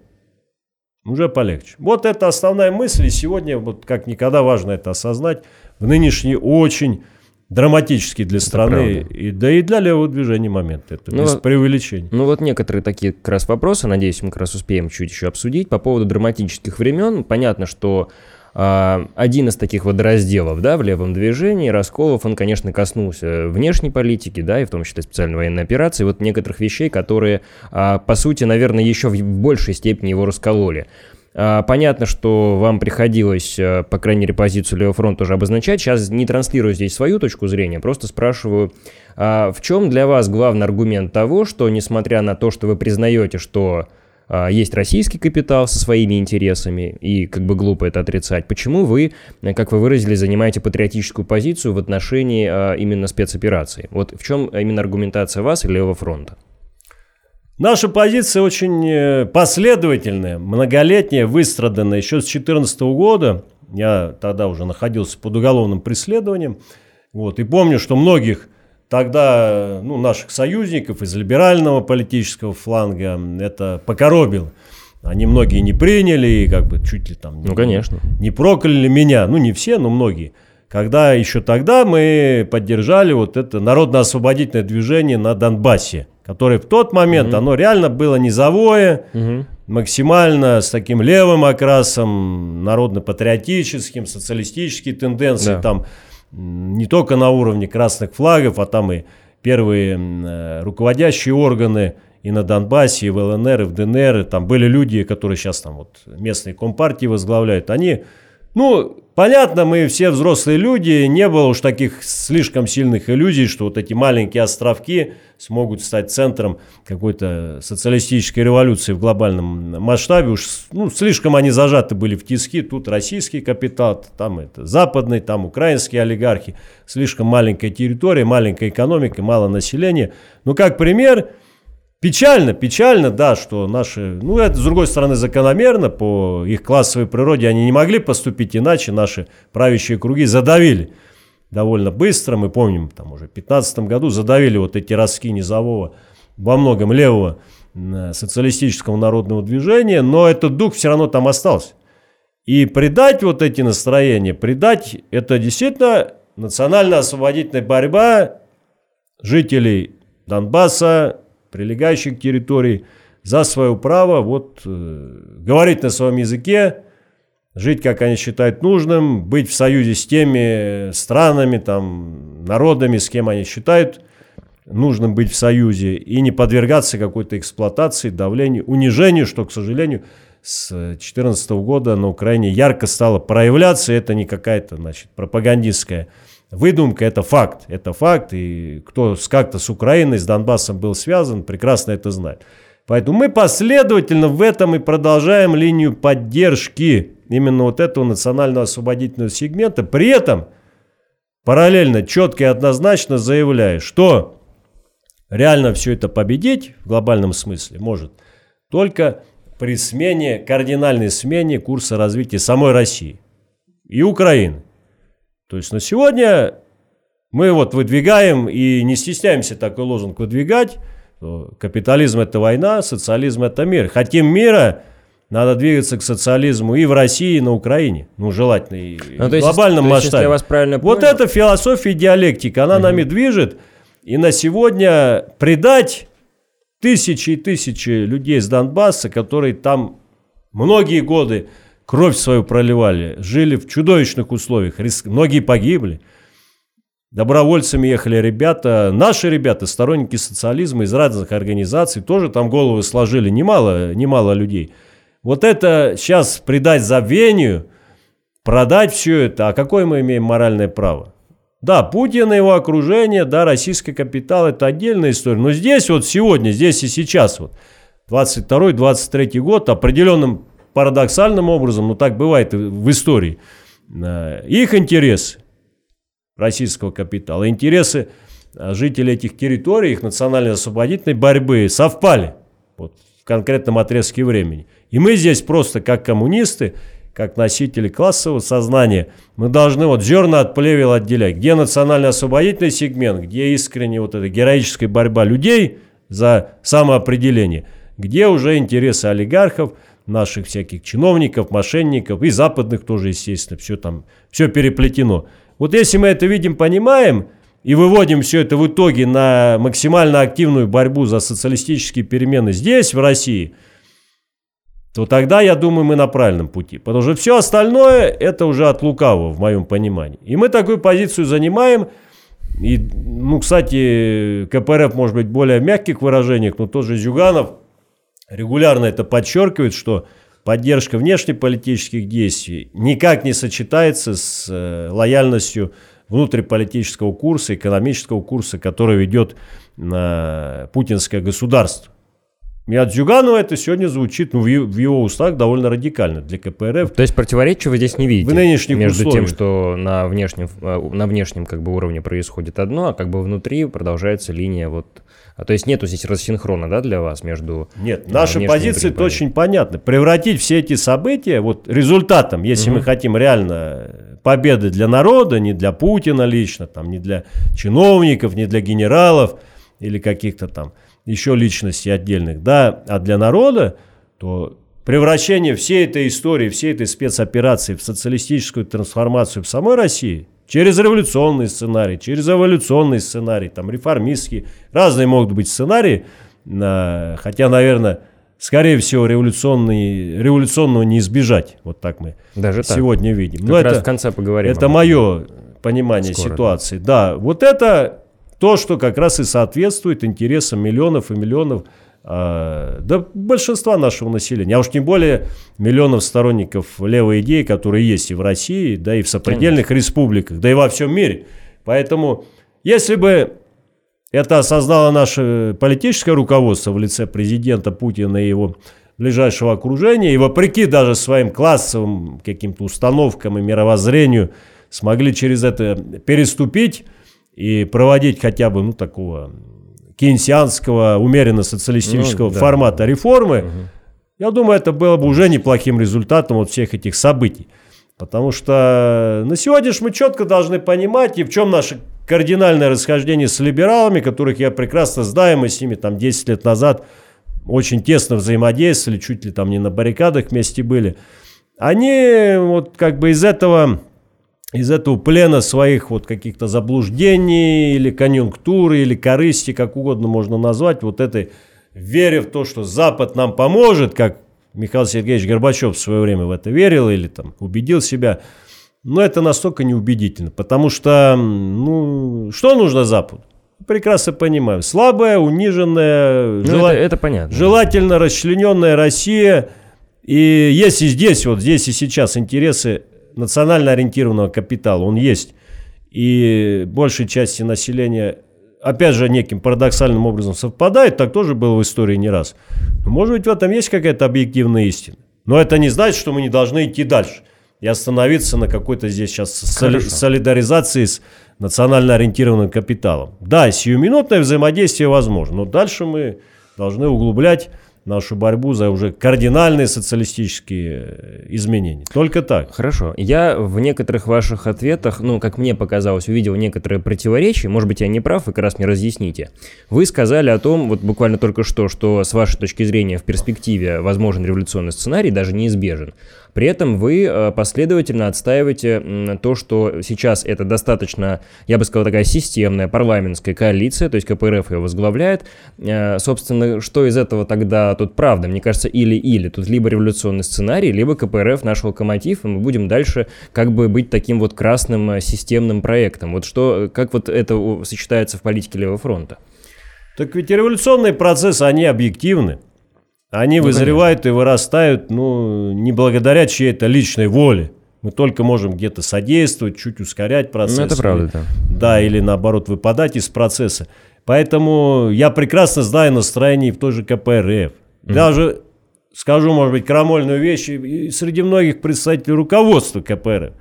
уже полегче. Вот это основная мысль, и сегодня вот как никогда важно это осознать, в нынешний очень драматический для страны, и, да и для левого движения момент. Это ну, без преувеличения. Ну вот некоторые такие как раз вопросы, надеюсь, мы как раз успеем чуть еще обсудить. По поводу драматических времен, понятно, что один из таких водоразделов да, в левом движении, расколов, он, конечно, коснулся внешней политики, да, и в том числе специальной военной операции, вот некоторых вещей, которые, а, по сути, наверное, еще в большей степени его раскололи. А, понятно, что вам приходилось, по крайней мере, позицию Левого фронта уже обозначать. Сейчас не транслирую здесь свою точку зрения, просто спрашиваю, в чем для вас главный аргумент того, что, несмотря на то, что вы признаете, что а, есть российский капитал со своими интересами, и как бы глупо это отрицать. Почему вы, как вы выразили, занимаете патриотическую позицию в отношении а, именно спецоперации? Вот в чем именно аргументация вас и Левого фронта? Наша позиция очень э, последовательная, многолетняя, выстраданная еще с 2014 года. Я тогда уже находился под уголовным преследованием. Вот, и помню, что многих тогда ну, наших союзников из либерального политического фланга это покоробило. Они многие не приняли и как бы чуть ли там ну, конечно. не прокляли меня. Ну, не все, но многие. Когда еще тогда мы поддержали вот это народно-освободительное движение на Донбассе, которое в тот момент, угу. оно реально было низовое, угу. максимально с таким левым окрасом, народно-патриотическим, социалистические тенденции да. там не только на уровне красных флагов, а там и первые э, руководящие органы и на Донбассе, и в ЛНР, и в ДНР, и там были люди, которые сейчас там вот местные компартии возглавляют, они ну, понятно, мы все взрослые люди, не было уж таких слишком сильных иллюзий, что вот эти маленькие островки смогут стать центром какой-то социалистической революции в глобальном масштабе. Уж ну, слишком они зажаты были в тиски. Тут российский капитал, там это западный, там украинские олигархи. Слишком маленькая территория, маленькая экономика, мало населения. Ну, как пример, Печально, печально, да, что наши, ну это с другой стороны закономерно, по их классовой природе они не могли поступить иначе, наши правящие круги задавили довольно быстро, мы помним, там уже в 2015 году задавили вот эти ростки низового, во многом левого социалистического народного движения, но этот дух все равно там остался. И предать вот эти настроения, предать, это действительно национально-освободительная борьба жителей Донбасса, прилегающих территорий, за свое право вот, э, говорить на своем языке, жить, как они считают нужным, быть в союзе с теми странами, там, народами, с кем они считают нужным быть в союзе, и не подвергаться какой-то эксплуатации, давлению, унижению, что, к сожалению, с 2014 года на Украине ярко стало проявляться. Это не какая-то, значит, пропагандистская выдумка, это факт. Это факт, и кто как-то с Украиной, с Донбассом был связан, прекрасно это знает. Поэтому мы последовательно в этом и продолжаем линию поддержки именно вот этого национального освободительного сегмента. При этом параллельно, четко и однозначно заявляя, что реально все это победить в глобальном смысле может только при смене, кардинальной смене курса развития самой России и Украины. То есть на сегодня мы вот выдвигаем и не стесняемся такой лозунг выдвигать. Капитализм это война, социализм это мир. Хотим мира, надо двигаться к социализму и в России, и на Украине. Ну, желательно и ну, в глобальном есть, масштабе. я вас правильно вот понял... эта философия диалектика, она угу. нами движет. И на сегодня предать тысячи и тысячи людей из Донбасса, которые там многие годы кровь свою проливали, жили в чудовищных условиях, многие погибли. Добровольцами ехали ребята, наши ребята, сторонники социализма из разных организаций, тоже там головы сложили немало, немало людей. Вот это сейчас придать забвению, продать все это, а какое мы имеем моральное право? Да, Путин и его окружение, да, российский капитал – это отдельная история. Но здесь вот сегодня, здесь и сейчас, вот, 22-23 год, определенным парадоксальным образом, но так бывает в истории, э, их интересы российского капитала, интересы э, жителей этих территорий, их национальной освободительной борьбы совпали вот, в конкретном отрезке времени. И мы здесь просто как коммунисты – как носители классового сознания, мы должны вот зерна от плевел отделять. Где национально-освободительный сегмент, где искренне вот эта героическая борьба людей за самоопределение, где уже интересы олигархов, наших всяких чиновников, мошенников и западных тоже, естественно, все там, все переплетено. Вот если мы это видим, понимаем и выводим все это в итоге на максимально активную борьбу за социалистические перемены здесь, в России – то тогда, я думаю, мы на правильном пути. Потому что все остальное это уже от лукавого, в моем понимании. И мы такую позицию занимаем. И, ну, кстати, КПРФ может быть более в мягких выражениях, но тот же Зюганов регулярно это подчеркивает, что поддержка внешнеполитических действий никак не сочетается с э, лояльностью внутриполитического курса, экономического курса, который ведет на путинское государство. И от Зюганова это сегодня звучит ну, в его устах довольно радикально для КПРФ. То есть противоречия вы здесь не видите? В нынешних Между условиях. тем, что на внешнем, э, на внешнем как бы, уровне происходит одно, а как бы внутри продолжается линия вот... А, то есть нету здесь рассинхрона, да, для вас между... Нет, э, наши позиции очень понятны. Превратить все эти события вот результатом, если угу. мы хотим реально победы для народа, не для Путина лично, там, не для чиновников, не для генералов или каких-то там еще личностей отдельных, да, а для народа, то превращение всей этой истории, всей этой спецоперации в социалистическую трансформацию в самой России через революционный сценарий, через эволюционный сценарий, там реформистские, разные могут быть сценарии, хотя, наверное, скорее всего, революционный, революционного не избежать. Вот так мы Даже сегодня так. видим. Как Но раз это, в конце поговорим. Это мое понимание Скоро, ситуации. Да. да, вот это то, что как раз и соответствует интересам миллионов и миллионов да, большинства нашего населения, а уж тем более миллионов сторонников левой идеи, которые есть и в России, да и в сопредельных Конечно. республиках, да и во всем мире. Поэтому, если бы это осознало наше политическое руководство в лице президента Путина и его ближайшего окружения, и вопреки даже своим классовым каким-то установкам и мировоззрению смогли через это переступить, и проводить хотя бы ну, такого кейнсианского, умеренно-социалистического ну, да. формата реформы, угу. я думаю, это было бы уже неплохим результатом вот всех этих событий. Потому что на сегодня мы четко должны понимать, и в чем наше кардинальное расхождение с либералами, которых я прекрасно знаю, мы с ними там 10 лет назад очень тесно взаимодействовали, чуть ли там не на баррикадах вместе были. Они вот как бы из этого из этого плена своих вот каких-то заблуждений или конъюнктуры, или корысти, как угодно можно назвать, вот этой вере в то, что Запад нам поможет, как Михаил Сергеевич Горбачев в свое время в это верил или там убедил себя, но это настолько неубедительно, потому что, ну, что нужно Западу? Прекрасно понимаем. Слабая, униженная, ну, жела... это, это понятно. желательно расчлененная Россия – И если здесь, вот здесь и сейчас интересы национально ориентированного капитала, он есть, и большей части населения, опять же, неким парадоксальным образом совпадает, так тоже было в истории не раз. Может быть, в этом есть какая-то объективная истина. Но это не значит, что мы не должны идти дальше и остановиться на какой-то здесь сейчас соли- солидаризации с национально ориентированным капиталом. Да, сиюминутное взаимодействие возможно, но дальше мы должны углублять нашу борьбу за уже кардинальные социалистические э, изменения. Только так. Хорошо. Я в некоторых ваших ответах, ну, как мне показалось, увидел некоторые противоречия. Может быть, я не прав, вы как раз мне разъясните. Вы сказали о том, вот буквально только что, что с вашей точки зрения в перспективе возможен революционный сценарий, даже неизбежен. При этом вы э, последовательно отстаиваете то, что сейчас это достаточно, я бы сказал, такая системная парламентская коалиция, то есть КПРФ ее возглавляет. Э, собственно, что из этого тогда тут правда? Мне кажется, или-или. Тут либо революционный сценарий, либо КПРФ наш локомотив, и мы будем дальше как бы быть таким вот красным э, системным проектом. Вот что, как вот это сочетается в политике Левого фронта? Так ведь революционные процессы, они объективны. Они ну, вызревают конечно. и вырастают, ну, не благодаря чьей-то личной воле. Мы только можем где-то содействовать, чуть ускорять процесс. Ну, это правда, да. Да, или наоборот, выпадать из процесса. Поэтому я прекрасно знаю настроение в той же КПРФ. Mm. Даже скажу, может быть, крамольную вещь, и среди многих представителей руководства КПРФ.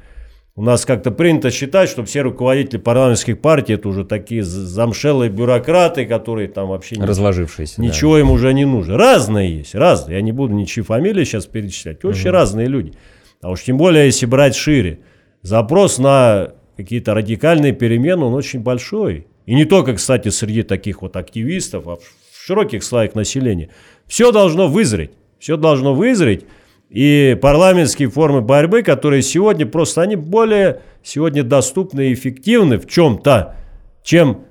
У нас как-то принято считать, что все руководители парламентских партий это уже такие замшелые бюрократы, которые там вообще разложившиеся. Ничего да. им уже не нужно. Разные есть, разные. Я не буду ничьи фамилии сейчас перечислять. Очень угу. разные люди. А уж тем более, если брать шире. Запрос на какие-то радикальные перемены, он очень большой. И не только, кстати, среди таких вот активистов, а в широких слоях населения. Все должно вызреть. Все должно вызреть. И парламентские формы борьбы, которые сегодня просто, они более сегодня доступны и эффективны в чем-то, чем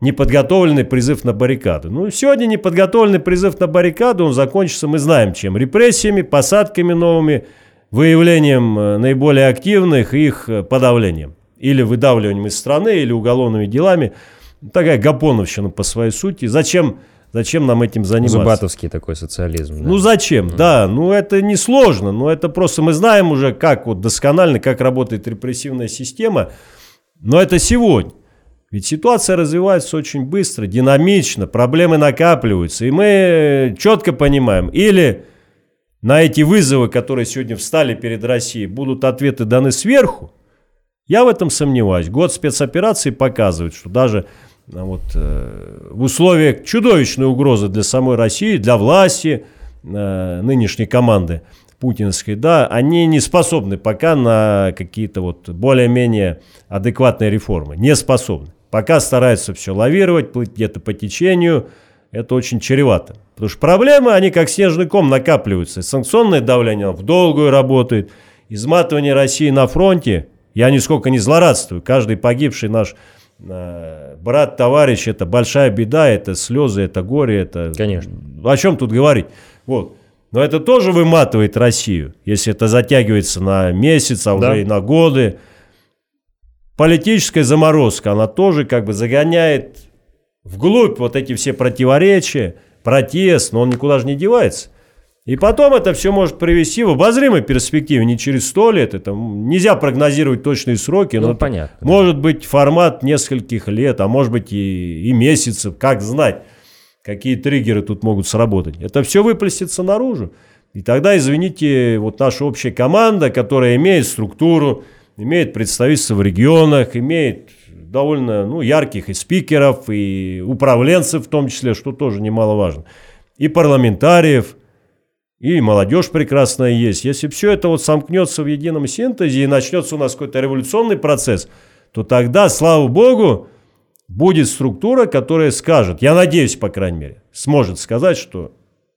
неподготовленный призыв на баррикады. Ну, сегодня неподготовленный призыв на баррикаду, он закончится, мы знаем чем. Репрессиями, посадками новыми, выявлением э, наиболее активных их э, подавлением. Или выдавливанием из страны, или уголовными делами. Такая гапоновщина по своей сути. Зачем Зачем нам этим заниматься? Зубатовский такой социализм. Да. Ну зачем? Mm. Да, ну это не сложно, но это просто мы знаем уже, как вот досконально, как работает репрессивная система, но это сегодня. Ведь ситуация развивается очень быстро, динамично, проблемы накапливаются, и мы четко понимаем, или на эти вызовы, которые сегодня встали перед Россией, будут ответы даны сверху, я в этом сомневаюсь. Год спецоперации показывает, что даже вот, э, в условиях чудовищной угрозы для самой России, для власти э, нынешней команды путинской, да, они не способны пока на какие-то вот более-менее адекватные реформы. Не способны. Пока стараются все лавировать, плыть где-то по течению. Это очень чревато. Потому что проблемы, они как снежный ком накапливаются. Санкционное давление в долгую работает. Изматывание России на фронте. Я нисколько не злорадствую. Каждый погибший наш брат, товарищ, это большая беда, это слезы, это горе, это... Конечно. О чем тут говорить? Вот. Но это тоже выматывает Россию, если это затягивается на месяц, а уже да. и на годы. Политическая заморозка, она тоже как бы загоняет вглубь вот эти все противоречия, протест, но он никуда же не девается. И потом это все может привести в обозримой перспективе, не через сто лет, это нельзя прогнозировать точные сроки, ну, но понятно, может да. быть формат нескольких лет, а может быть и, и месяцев, как знать, какие триггеры тут могут сработать. Это все выплестится наружу. И тогда, извините, вот наша общая команда, которая имеет структуру, имеет представительство в регионах, имеет довольно ну, ярких и спикеров, и управленцев в том числе, что тоже немаловажно, и парламентариев – и молодежь прекрасная есть. Если все это вот сомкнется в едином синтезе и начнется у нас какой-то революционный процесс, то тогда, слава богу, будет структура, которая скажет, я надеюсь, по крайней мере, сможет сказать, что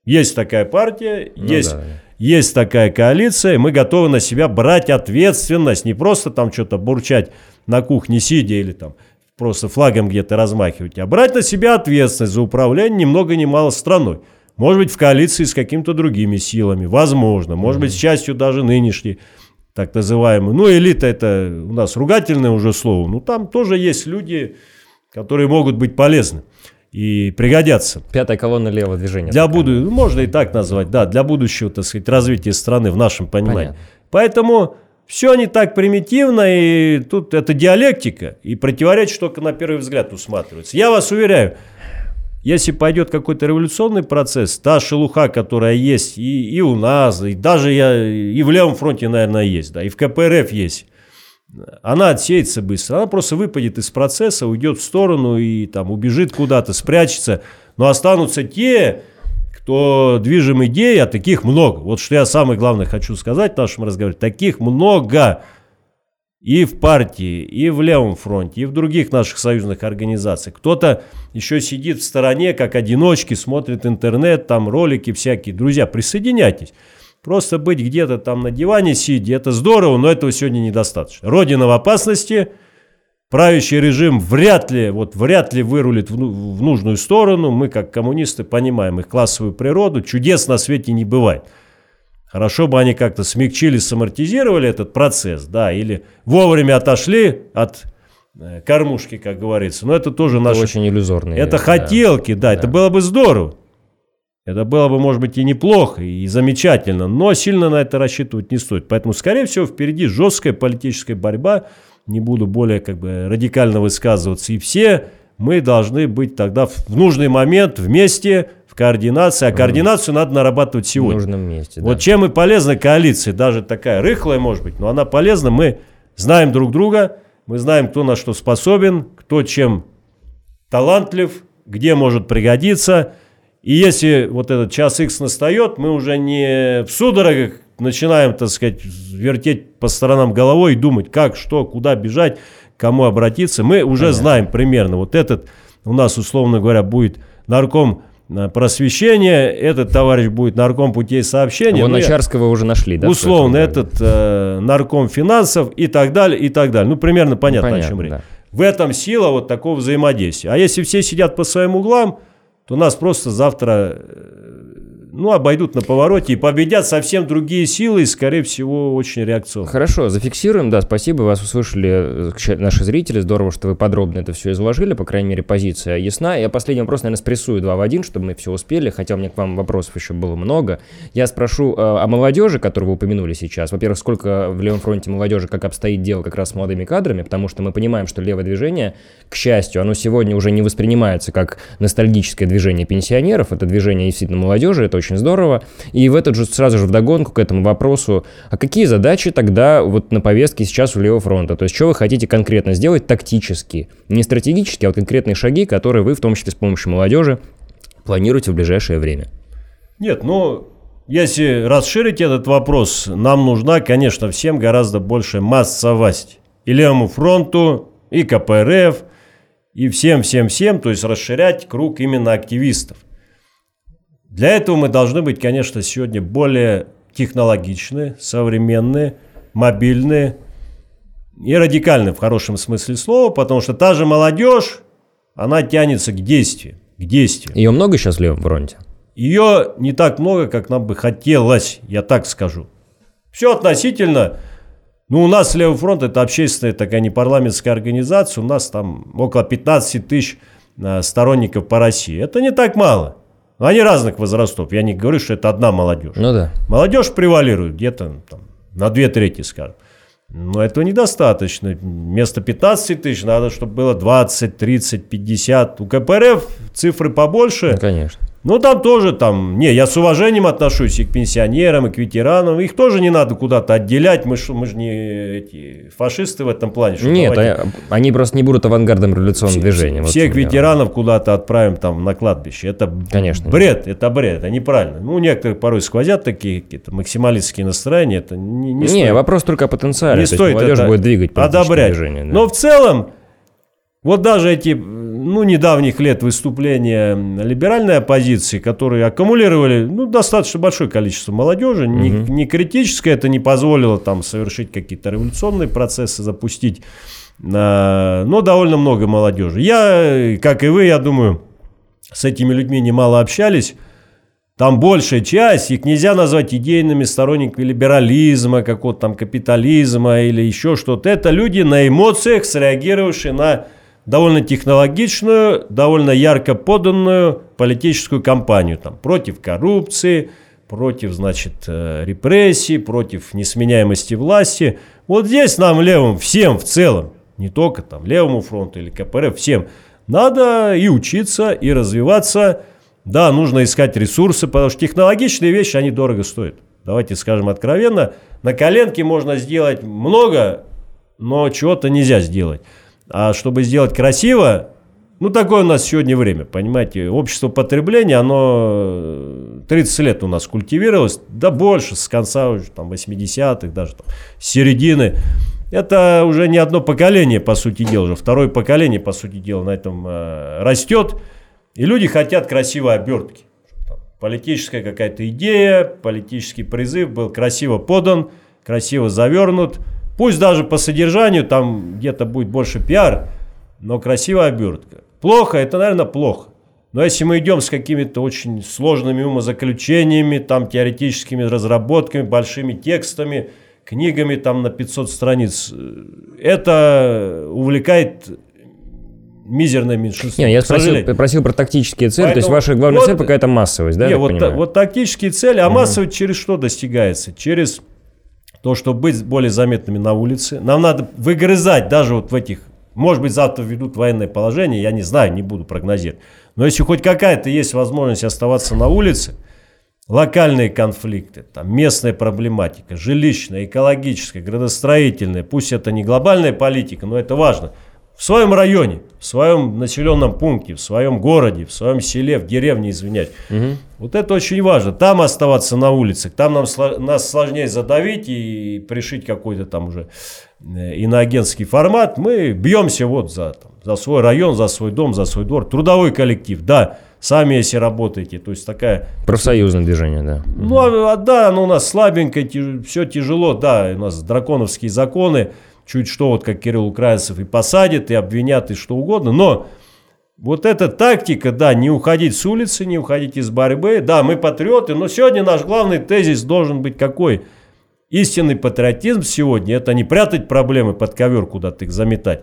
есть такая партия, ну, есть, да. есть такая коалиция, мы готовы на себя брать ответственность, не просто там что-то бурчать на кухне сидя или там просто флагом где-то размахивать, а брать на себя ответственность за управление ни много ни мало страной. Может быть, в коалиции с какими-то другими силами. Возможно. Может быть, с частью даже нынешней, так называемой. Ну, элита это у нас ругательное уже слово. Ну, там тоже есть люди, которые могут быть полезны. и пригодятся. Пятая колонна левого движения. Для буду... Можно и так назвать, да, для будущего, так сказать, развития страны в нашем понимании. Понятно. Поэтому все не так примитивно, и тут это диалектика, и противоречие только на первый взгляд усматривается. Я вас уверяю, если пойдет какой-то революционный процесс, та шелуха, которая есть и, и у нас, и даже я, и в левом фронте, наверное, есть, да, и в КПРФ есть, она отсеется быстро, она просто выпадет из процесса, уйдет в сторону и там убежит куда-то, спрячется, но останутся те, кто движим идеей, а таких много. Вот что я самое главное хочу сказать в нашем разговоре, таких много и в партии, и в левом фронте, и в других наших союзных организациях. Кто-то еще сидит в стороне, как одиночки, смотрит интернет, там ролики всякие. Друзья, присоединяйтесь. Просто быть где-то там на диване сидя, это здорово, но этого сегодня недостаточно. Родина в опасности, правящий режим вряд ли, вот вряд ли вырулит в, ну, в нужную сторону. Мы, как коммунисты, понимаем их классовую природу. Чудес на свете не бывает. Хорошо бы они как-то смягчили, самортизировали этот процесс, да, или вовремя отошли от э, кормушки, как говорится. Но это тоже Это наше... очень иллюзорные. Это да. хотелки, да, это Да. было бы здорово. Это было бы, может быть, и неплохо, и замечательно, но сильно на это рассчитывать не стоит. Поэтому, скорее всего, впереди жесткая политическая борьба. Не буду более как бы радикально высказываться. И все мы должны быть тогда в нужный момент вместе, в координации. А координацию надо нарабатывать В сегодня. нужном месте. да. Вот чем и полезна коалиция, даже такая рыхлая, может быть, но она полезна. Мы знаем друг друга, мы знаем, кто на что способен, кто чем талантлив, где может пригодиться. И если вот этот час X настает, мы уже не в судорогах начинаем, так сказать, вертеть по сторонам головой и думать, как, что, куда бежать, к кому обратиться. Мы уже Понятно. знаем примерно. Вот этот у нас, условно говоря, будет нарком просвещения, этот товарищ будет нарком путей сообщения. Вон Ну, я- Начарского уже нашли, да? условно, этот э, нарком финансов и так далее, и так далее. Ну, примерно понятно, Понятно, о чем речь. да. В этом сила вот такого взаимодействия. А если все сидят по своим углам, то нас просто завтра э, ну, обойдут на повороте и победят совсем другие силы, и, скорее всего, очень реакционно. Хорошо, зафиксируем, да, спасибо, вас услышали э, наши зрители, здорово, что вы подробно это все изложили, по крайней мере, позиция ясна. Я последний вопрос, наверное, спрессую два в один, чтобы мы все успели, хотя у меня к вам вопросов еще было много. Я спрошу э, о молодежи, которую вы упомянули сейчас. Во-первых, сколько в левом фронте молодежи, как обстоит дело как раз с молодыми кадрами, потому что мы понимаем, что левое движение, к счастью, оно сегодня уже не воспринимается как ностальгическое движение пенсионеров, это движение действительно молодежи, это очень здорово. И в этот же сразу же вдогонку к этому вопросу, а какие задачи тогда вот на повестке сейчас у левого фронта? То есть, что вы хотите конкретно сделать тактически? Не стратегически, а вот конкретные шаги, которые вы, в том числе с помощью молодежи, планируете в ближайшее время? Нет, ну, если расширить этот вопрос, нам нужна, конечно, всем гораздо больше массовость. И левому фронту, и КПРФ, и всем-всем-всем, то есть расширять круг именно активистов. Для этого мы должны быть, конечно, сегодня более технологичны, современные, мобильные и радикальны в хорошем смысле слова, потому что та же молодежь, она тянется к действию, к действию. Ее много сейчас в левом фронте? Ее не так много, как нам бы хотелось, я так скажу. Все относительно. Ну, у нас Левый фронт это общественная такая непарламентская организация. У нас там около 15 тысяч э, сторонников по России. Это не так мало. Но Они разных возрастов. Я не говорю, что это одна молодежь. Ну да. Молодежь превалирует где-то там, на две трети, скажем. Но этого недостаточно. Вместо 15 тысяч надо, чтобы было 20, 30, 50. У КПРФ цифры побольше. Ну, конечно. Ну, там тоже там... Не, я с уважением отношусь и к пенсионерам, и к ветеранам. Их тоже не надо куда-то отделять. Мы, ж- мы же не эти фашисты в этом плане. что Нет, давайте а- они просто не будут авангардом революционного движения. вот всех в чем дело. ветеранов куда-то отправим там на кладбище. Это Конечно. бред, это бред, это неправильно. Ну, у некоторых порой сквозят такие какие-то максималистские настроения. Это не, не Не, стоит. вопрос только о потенциале. Не То есть стоит молодежь это будет двигать одобрять. движение. да. Но в целом, вот даже эти, ну, недавних лет выступления либеральной оппозиции, которые аккумулировали, ну, достаточно большое количество молодежи, не, не критическое, это не позволило там совершить какие-то революционные процессы, запустить, а, но довольно много молодежи. Я, как и вы, я думаю, с этими людьми немало общались. Там большая часть, их нельзя назвать идейными сторонниками либерализма, какого-то там капитализма или еще что-то. Это люди на эмоциях, среагировавшие на довольно технологичную, довольно ярко поданную политическую кампанию там, против коррупции, против, значит, э, репрессий, против несменяемости власти. Вот здесь нам, левым, всем в целом, не только там левому фронту или КПРФ, всем, надо и учиться, и развиваться. Да, нужно искать ресурсы, потому что технологичные вещи, они дорого стоят. Давайте скажем откровенно, на коленке можно сделать много, но чего-то нельзя сделать. А чтобы сделать красиво, ну, такое у нас сегодня время, понимаете. Общество потребления, оно 30 э, лет у нас культивировалось, да больше, с конца уже там 80-х, даже там, середины. Это уже не одно поколение, по сути дела, уже второе поколение, по сути дела, на этом э, растет. И люди хотят красивой обертки. Политическая какая-то идея, политический призыв был красиво подан, красиво завернут. Пусть даже по содержанию там где-то будет больше пиар, но красивая обертка. Плохо, это, наверное, плохо. Но если мы идем с какими-то очень сложными умозаключениями, там, теоретическими разработками, большими текстами, книгами там на 500 страниц, это увлекает мизерное меньшинство. Не, я спросил, просил про тактические цели, Поэтому, то есть ваша главная вот, цель какая-то массовость, да? Не, вот, вот тактические цели, а угу. массовость через что достигается? Через то, чтобы быть более заметными на улице. Нам надо выгрызать даже вот в этих, может быть, завтра введут военное положение, я не знаю, не буду прогнозировать. Но если хоть какая-то есть возможность оставаться на улице, локальные конфликты, там, местная проблематика, жилищная, экологическая, градостроительная, пусть это не глобальная политика, но это важно – в своем районе, в своем населенном пункте, в своем городе, в своем селе, в деревне, извиняюсь. Угу. Вот это очень важно. Там оставаться на улицах, там нам, нас сложнее задавить и пришить какой-то там уже э, иноагентский формат. Мы бьемся вот за, там, за свой район, за свой дом, за свой двор. Трудовой коллектив, да, сами если работаете. То есть такая... Профсоюзное движение, да. Ну, а, да, оно у нас слабенькое, все тяжело, да, у нас драконовские законы чуть что, вот как Кирилл Украинцев, и посадят, и обвинят, и что угодно. Но вот эта тактика, да, не уходить с улицы, не уходить из борьбы. Да, мы патриоты, но сегодня наш главный тезис должен быть какой? Истинный патриотизм сегодня – это не прятать проблемы под ковер, куда-то их заметать,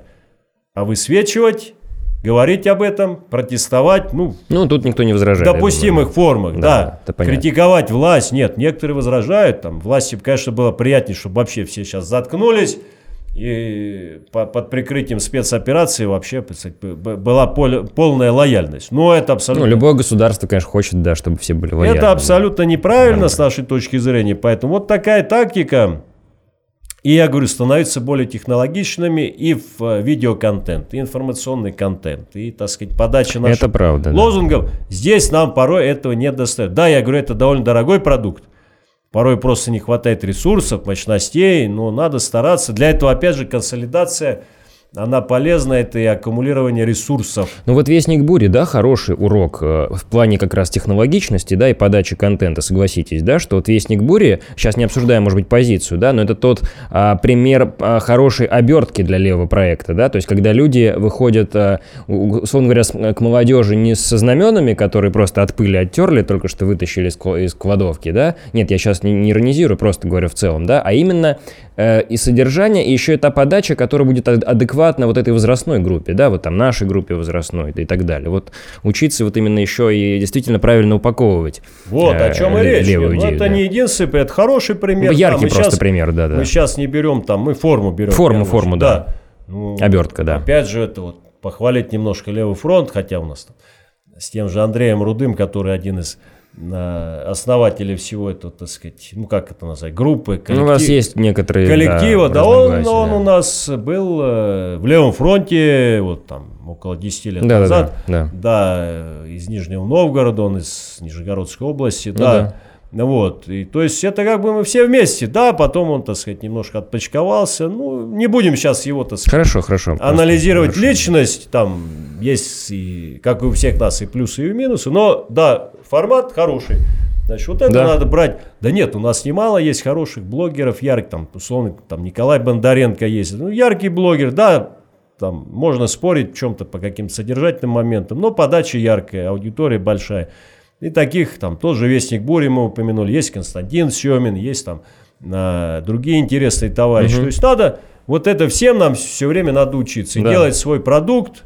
а высвечивать говорить об этом, протестовать, ну, ну тут никто не возражает. В допустимых формах, да. да. Критиковать власть, нет, некоторые возражают, там, власти, конечно, было приятнее, чтобы вообще все сейчас заткнулись, и под прикрытием спецоперации вообще была полная лояльность. Но это абсолютно... Ну, любое государство, конечно, хочет, да, чтобы все были лояльны. Это абсолютно неправильно Нормально. с нашей точки зрения. Поэтому вот такая тактика. И я говорю, становиться более технологичными и в э, видеоконтент, и информационный контент, и, так сказать, подача наших это правда, лозунгов. Да. Здесь нам порой этого не достает. Да, я говорю, это довольно дорогой продукт. Порой просто не хватает ресурсов, мощностей, но надо стараться. Для этого, опять же, консолидация – она полезна, это и аккумулирование ресурсов. Ну вот «Вестник бури», да, хороший урок э, в плане как раз технологичности, да, и подачи контента, согласитесь, да, что вот «Вестник бури», сейчас не обсуждаем, может быть, позицию, да, но это тот а, пример а, хорошей обертки для левого проекта, да, то есть когда люди выходят, а, условно говоря, к молодежи не со знаменами, которые просто от пыли оттерли, только что вытащили из, из кладовки, да, нет, я сейчас не, не иронизирую, просто говорю в целом, да, а именно э, и содержание, и еще это подача, которая будет адекватна вот этой возрастной группе, да, вот там нашей группе возрастной и так далее. Вот учиться вот именно еще и действительно правильно упаковывать. Вот, э, о чем и речь. Левую ну, идею, это да. не единственный, это хороший пример. Яркий да, просто сейчас, пример, да, да. Мы сейчас не берем там, мы форму берем. Форму, форму, да. да. Ну, Обертка, да. Опять же, это вот похвалить немножко левый фронт, хотя у нас там с тем же Андреем Рудым, который один из основатели всего этого, так сказать, ну как это назвать, группы, коллектив, ну, у вас есть некоторые коллектива, да, да он, он да. у нас был э, в левом фронте, вот там около 10 лет да, назад, да, да. да, из Нижнего Новгорода, он из Нижегородской области, ну, да. да. Вот, и то есть это как бы мы все вместе, да, потом он, так сказать, немножко отпочковался, ну, не будем сейчас его, так сказать, хорошо, хорошо, анализировать хорошо. личность, там есть, и, как и у всех нас, и плюсы, и минусы, но, да, формат хороший. Значит, вот это да. надо брать. Да нет, у нас немало есть хороших блогеров, ярких, там, условно, там Николай Бондаренко есть. Ну, яркий блогер, да, там можно спорить в чем-то по каким-то содержательным моментам, но подача яркая, аудитория большая. И таких там тоже Вестник Бури мы упомянули, есть Константин Семин, есть там а, другие интересные товарищи. Угу. То есть надо, вот это всем нам все время надо учиться. И да. делать свой продукт,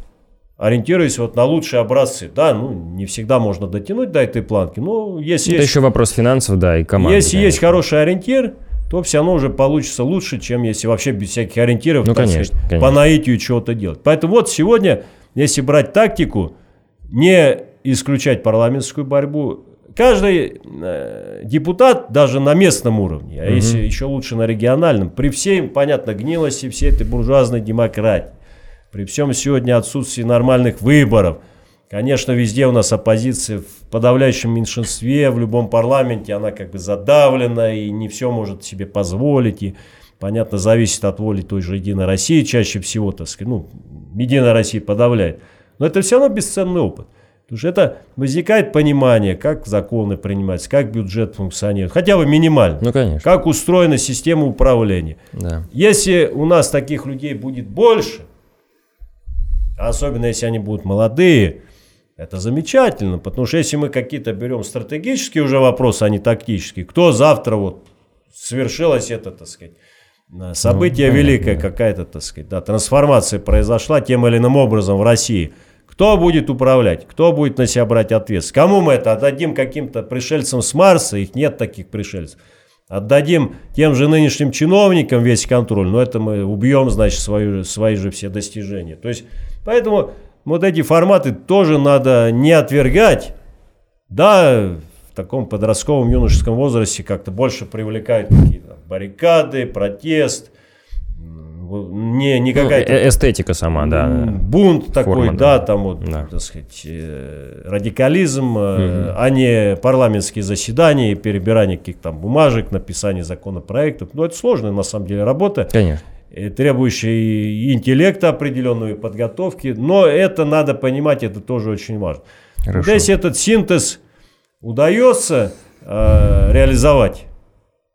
ориентируясь вот на лучшие образцы. Да, ну, не всегда можно дотянуть до этой планки, но если Это есть, еще вопрос финансов, да, и команды. если есть конечно. хороший ориентир, то все равно уже получится лучше, чем если вообще без всяких ориентиров Ну, конечно, сказать, конечно. по наитию чего-то делать. Поэтому вот сегодня, если брать тактику, не исключать парламентскую борьбу, каждый э, депутат, даже на местном уровне, а если еще лучше на региональном, при всей, понятно, гнилости всей этой буржуазной демократии, при всем сегодня отсутствии нормальных выборов, конечно, везде у нас оппозиция в подавляющем меньшинстве, в любом парламенте она как бы задавлена и не все может себе позволить, и, понятно, зависит от воли той же Единой России чаще всего, так сказать, ну, Единая Россия подавляет. Но это все равно бесценный опыт. Потому что это возникает понимание, как законы принимаются, как бюджет функционирует, хотя бы минимально. Ну, конечно, Как устроена система управления. да. Если у нас таких людей будет больше, особенно если они будут молодые, это замечательно, потому что если мы какие-то берем стратегические уже вопросы, а не тактические, кто завтра вот свершилось это, так сказать, событие понятно, великое какая-то, так сказать, да, трансформация произошла тем или иным образом в России. Кто будет управлять? Кто будет на себя брать ответственность? Кому мы это отдадим каким-то пришельцам с Марса? Их нет таких пришельцев. Отдадим тем же нынешним чиновникам весь контроль, но это мы убьем, значит, свою, свои же все достижения. То есть, поэтому вот эти форматы тоже надо не отвергать. Да, в таком подростковом юношеском возрасте как-то больше привлекают какие-то баррикады, протест, не, не Ну, какая-то э- эстетика сама, да. Бунт такой, Форма, да, да. там вот, Да. так сказать, э, радикализм, э, а не парламентские заседания перебирание каких-то там бумажек, написание законопроектов. Ну, это сложная на самом деле работа, Конечно. требующая и интеллекта определенного, и подготовки. Но это надо понимать, это тоже очень важно. Хорошо. если этот синтез удается э, реализовать,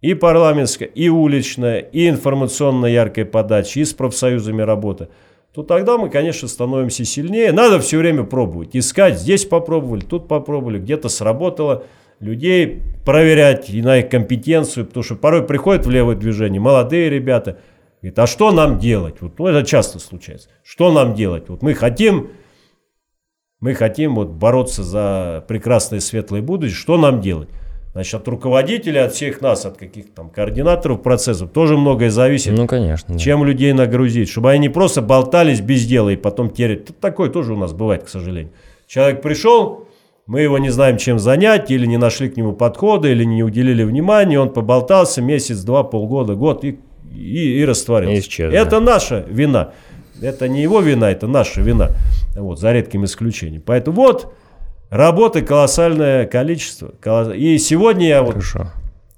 и парламентская, и уличная, и информационная яркая подача, и с профсоюзами работа, то тогда мы, конечно, становимся сильнее. Надо все время пробовать, искать. Здесь попробовали, тут попробовали, где-то сработало. Людей проверять и на их компетенцию, потому что порой приходят в левое движение молодые ребята, говорят, а что нам делать? Вот, ну, это часто случается. Что нам делать? Вот мы хотим мы хотим вот бороться за прекрасное светлое будущее. Что нам делать? Значит, от руководителей, от всех нас, от каких-то там координаторов процессов тоже многое зависит. Ну, конечно. да. Чем людей нагрузить, чтобы они не просто болтались без дела и потом терять. Тут Такое тоже у нас бывает, к сожалению. Человек пришел, мы его не знаем, чем занять, или не нашли к нему подхода, или не уделили внимания, он поболтался месяц, два, полгода, год и, и, и растворился. И исчез, это наша вина. Это не его вина, это наша вина. Вот, за редким исключением. Поэтому вот работы колоссальное количество. И сегодня я вот Хорошо.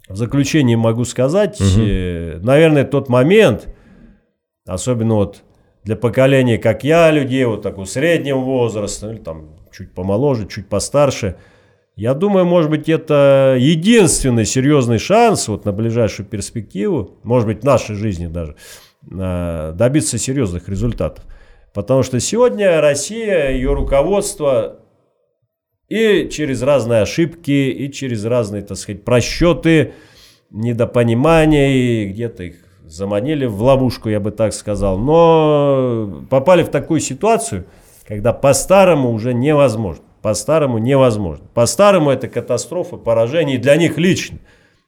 в заключение могу сказать, э, наверное, тот момент, особенно вот для поколения, как я, людей вот такого среднего возраста, или там чуть помоложе, чуть постарше, я думаю, может быть, это единственный серьезный шанс вот на ближайшую перспективу, может быть, в нашей жизни даже, э, добиться серьезных результатов. Потому что сегодня Россия, ее руководство и через разные ошибки, и через разные, так сказать, просчеты, недопонимания, и где-то их заманили в ловушку, я бы так сказал. Но попали в такую ситуацию, когда по-старому уже невозможно. По-старому невозможно. По-старому это катастрофа, поражение и для них лично.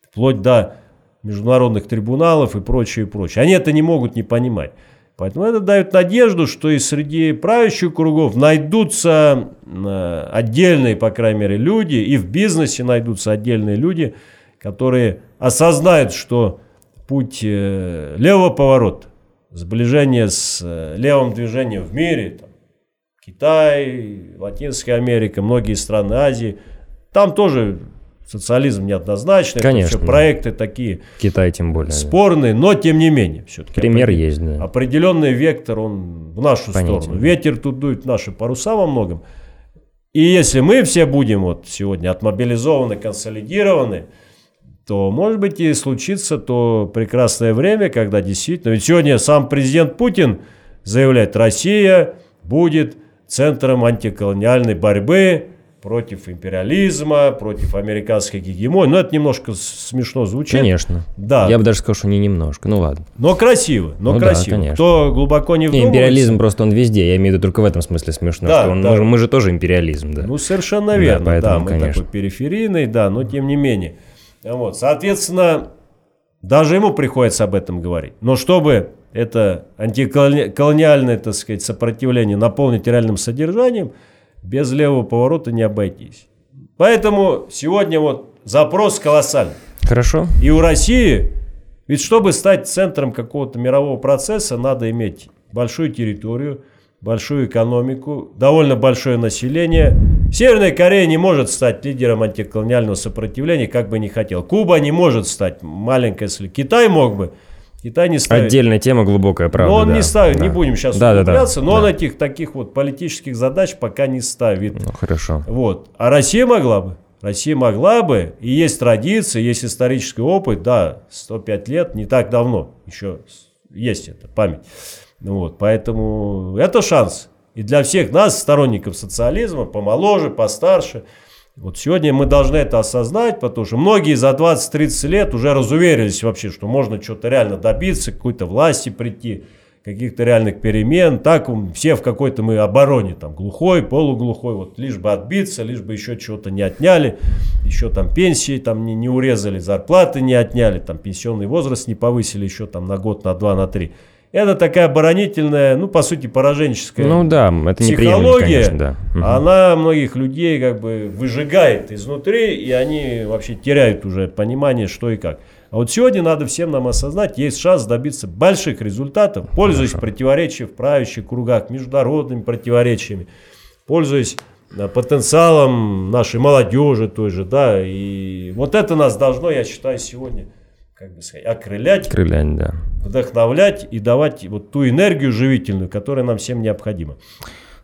Вплоть до международных трибуналов и прочее, и прочее. Они это не могут не понимать. Поэтому это дает надежду, что и среди правящих кругов найдутся э, отдельные, по крайней мере, люди, и в бизнесе найдутся отдельные люди, которые осознают, что путь э, левого поворота, сближение с э, левым движением в мире, там, Китай, Латинская Америка, многие страны Азии, там тоже социализм неоднозначный, Конечно, да. проекты такие Китай тем более. да. спорные, но тем не менее. Все-таки Пример есть, да. Определенный вектор, он в нашу Понятен. сторону. Ветер тут дует наши паруса во многом. И если мы все будем вот сегодня отмобилизованы, консолидированы, то, может быть, и случится то прекрасное время, когда действительно... Ведь сегодня сам президент Путин заявляет, Россия будет центром антиколониальной борьбы против империализма, против американской гегемонии. Но это немножко смешно звучит. Конечно. Да. Я бы даже сказал, что не немножко. Ну ладно. Но красиво, но Ну да, красиво. конечно. Кто глубоко не вдумывается... империализм просто он везде. Я имею в виду только в этом смысле смешно. Да, что он- да. мы, же, мы же тоже империализм, да. Ну, совершенно Да, верно, да, поэтому, мы конечно. такой периферийный, да, но тем не менее. Вот, соответственно, даже ему приходится об этом говорить. Но чтобы это антиколониальное, так сказать, сопротивление наполнить реальным содержанием, без левого поворота не обойтись. Поэтому сегодня вот запрос колоссальный. Хорошо. И у России, ведь чтобы стать центром какого-то мирового процесса, надо иметь большую территорию, большую экономику, довольно большое население. Северная Корея не может стать лидером антиколониального сопротивления, как бы не хотел. Куба не может стать маленькой, если Китай мог бы. Китай не ставит. Отдельная тема, глубокая правда. но он да, не ставит, не да. будем сейчас Да, да, да, углубляться, но он да. этих таких вот политических задач пока не ставит. Ну, хорошо. Вот. А Россия могла бы. Россия могла бы, и есть традиции, есть исторический опыт, да, 105 лет, не так давно, еще есть эта память. Ну Вот, поэтому это шанс. И для всех нас, сторонников социализма, помоложе, постарше, вот сегодня мы должны это осознать, потому что многие за 20-30 лет уже разуверились вообще, что можно что-то реально добиться, какой-то власти прийти, каких-то реальных перемен. Так все в какой-то мы обороне, там, глухой, полуглухой, вот лишь бы отбиться, лишь бы еще чего-то не отняли, еще там пенсии там не, не урезали, зарплаты не отняли, там пенсионный возраст не повысили еще там на год, на два, на три. Это такая оборонительная, ну, по сути, пораженческая Ну да, это психология, конечно, да. Мгм. она многих людей как бы выжигает изнутри, и они вообще теряют уже понимание, что и как. А вот сегодня надо всем нам осознать, есть шанс добиться больших результатов, пользуясь противоречиями в правящих кругах, международными противоречиями, пользуясь э, потенциалом нашей молодежи той же, да, и вот это нас должно, я считаю, сегодня, как бы сказать, окрылять, Крылянь, да. вдохновлять и давать вот ту энергию живительную, которая нам всем необходима.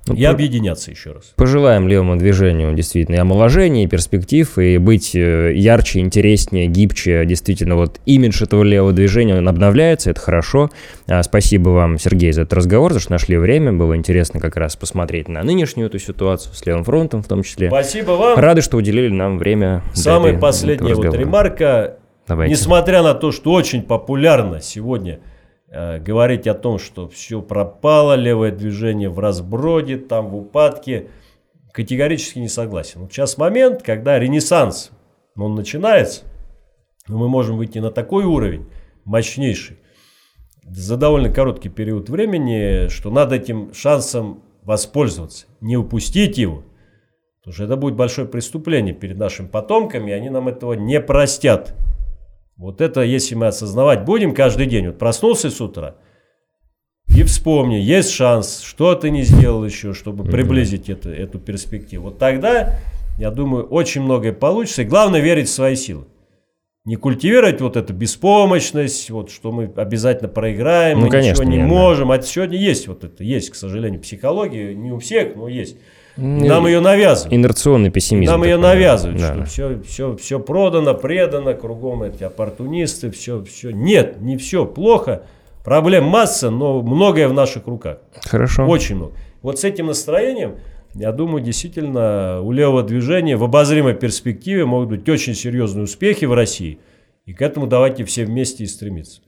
Ну, и объединяться еще раз. Пожелаем левому движению действительно и омоложения, и перспектив, и быть э, ярче, интереснее, гибче. Действительно, вот имидж этого левого движения, он обновляется, это хорошо. А, Спасибо вам, Сергей, за этот разговор, за что нашли время. Было интересно как раз посмотреть на нынешнюю эту ситуацию с левым фронтом в том числе. Спасибо вам. Рады, что уделили нам время. Самая последняя вот ремарка. Давайте. Несмотря на то, что очень популярно сегодня э, говорить о том, что все пропало, левое движение в разброде, там в упадке, категорически не согласен. Сейчас момент, когда ренессанс, он начинается, но мы можем выйти на такой уровень, мощнейший, за довольно короткий период времени, что надо этим шансом воспользоваться, не упустить его. Потому что это будет большое преступление перед нашими потомками, и они нам этого не простят. Вот это, если мы осознавать будем каждый день, вот проснулся с утра и вспомни, есть шанс, что ты не сделал еще, чтобы приблизить это, эту перспективу. Вот тогда, я думаю, очень многое получится. И главное верить в свои силы. Не культивировать вот эту беспомощность, вот что мы обязательно проиграем, Ну, мы конечно, ничего не нет, да. можем. А сегодня есть вот это, есть, к сожалению, психология, не у всех, но есть. Нам ее навязывают. Инерционный пессимизм. Нам ее навязывают, Да, что все, все, все продано, предано, кругом эти оппортунисты, все, все. Нет, не все плохо. Проблем масса, но многое в наших руках. Хорошо. Очень много. Вот с этим настроением, я думаю, действительно у левого движения в обозримой перспективе могут быть очень серьезные успехи в России. И к этому давайте все вместе и стремиться.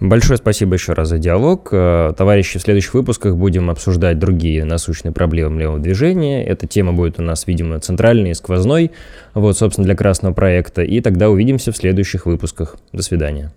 Большое спасибо еще раз за диалог. Э, Товарищи, в следующих выпусках будем обсуждать другие насущные проблемы левого движения. Эта тема будет у нас, видимо, центральной и сквозной, вот, собственно, для красного проекта. И тогда увидимся в следующих выпусках. До свидания.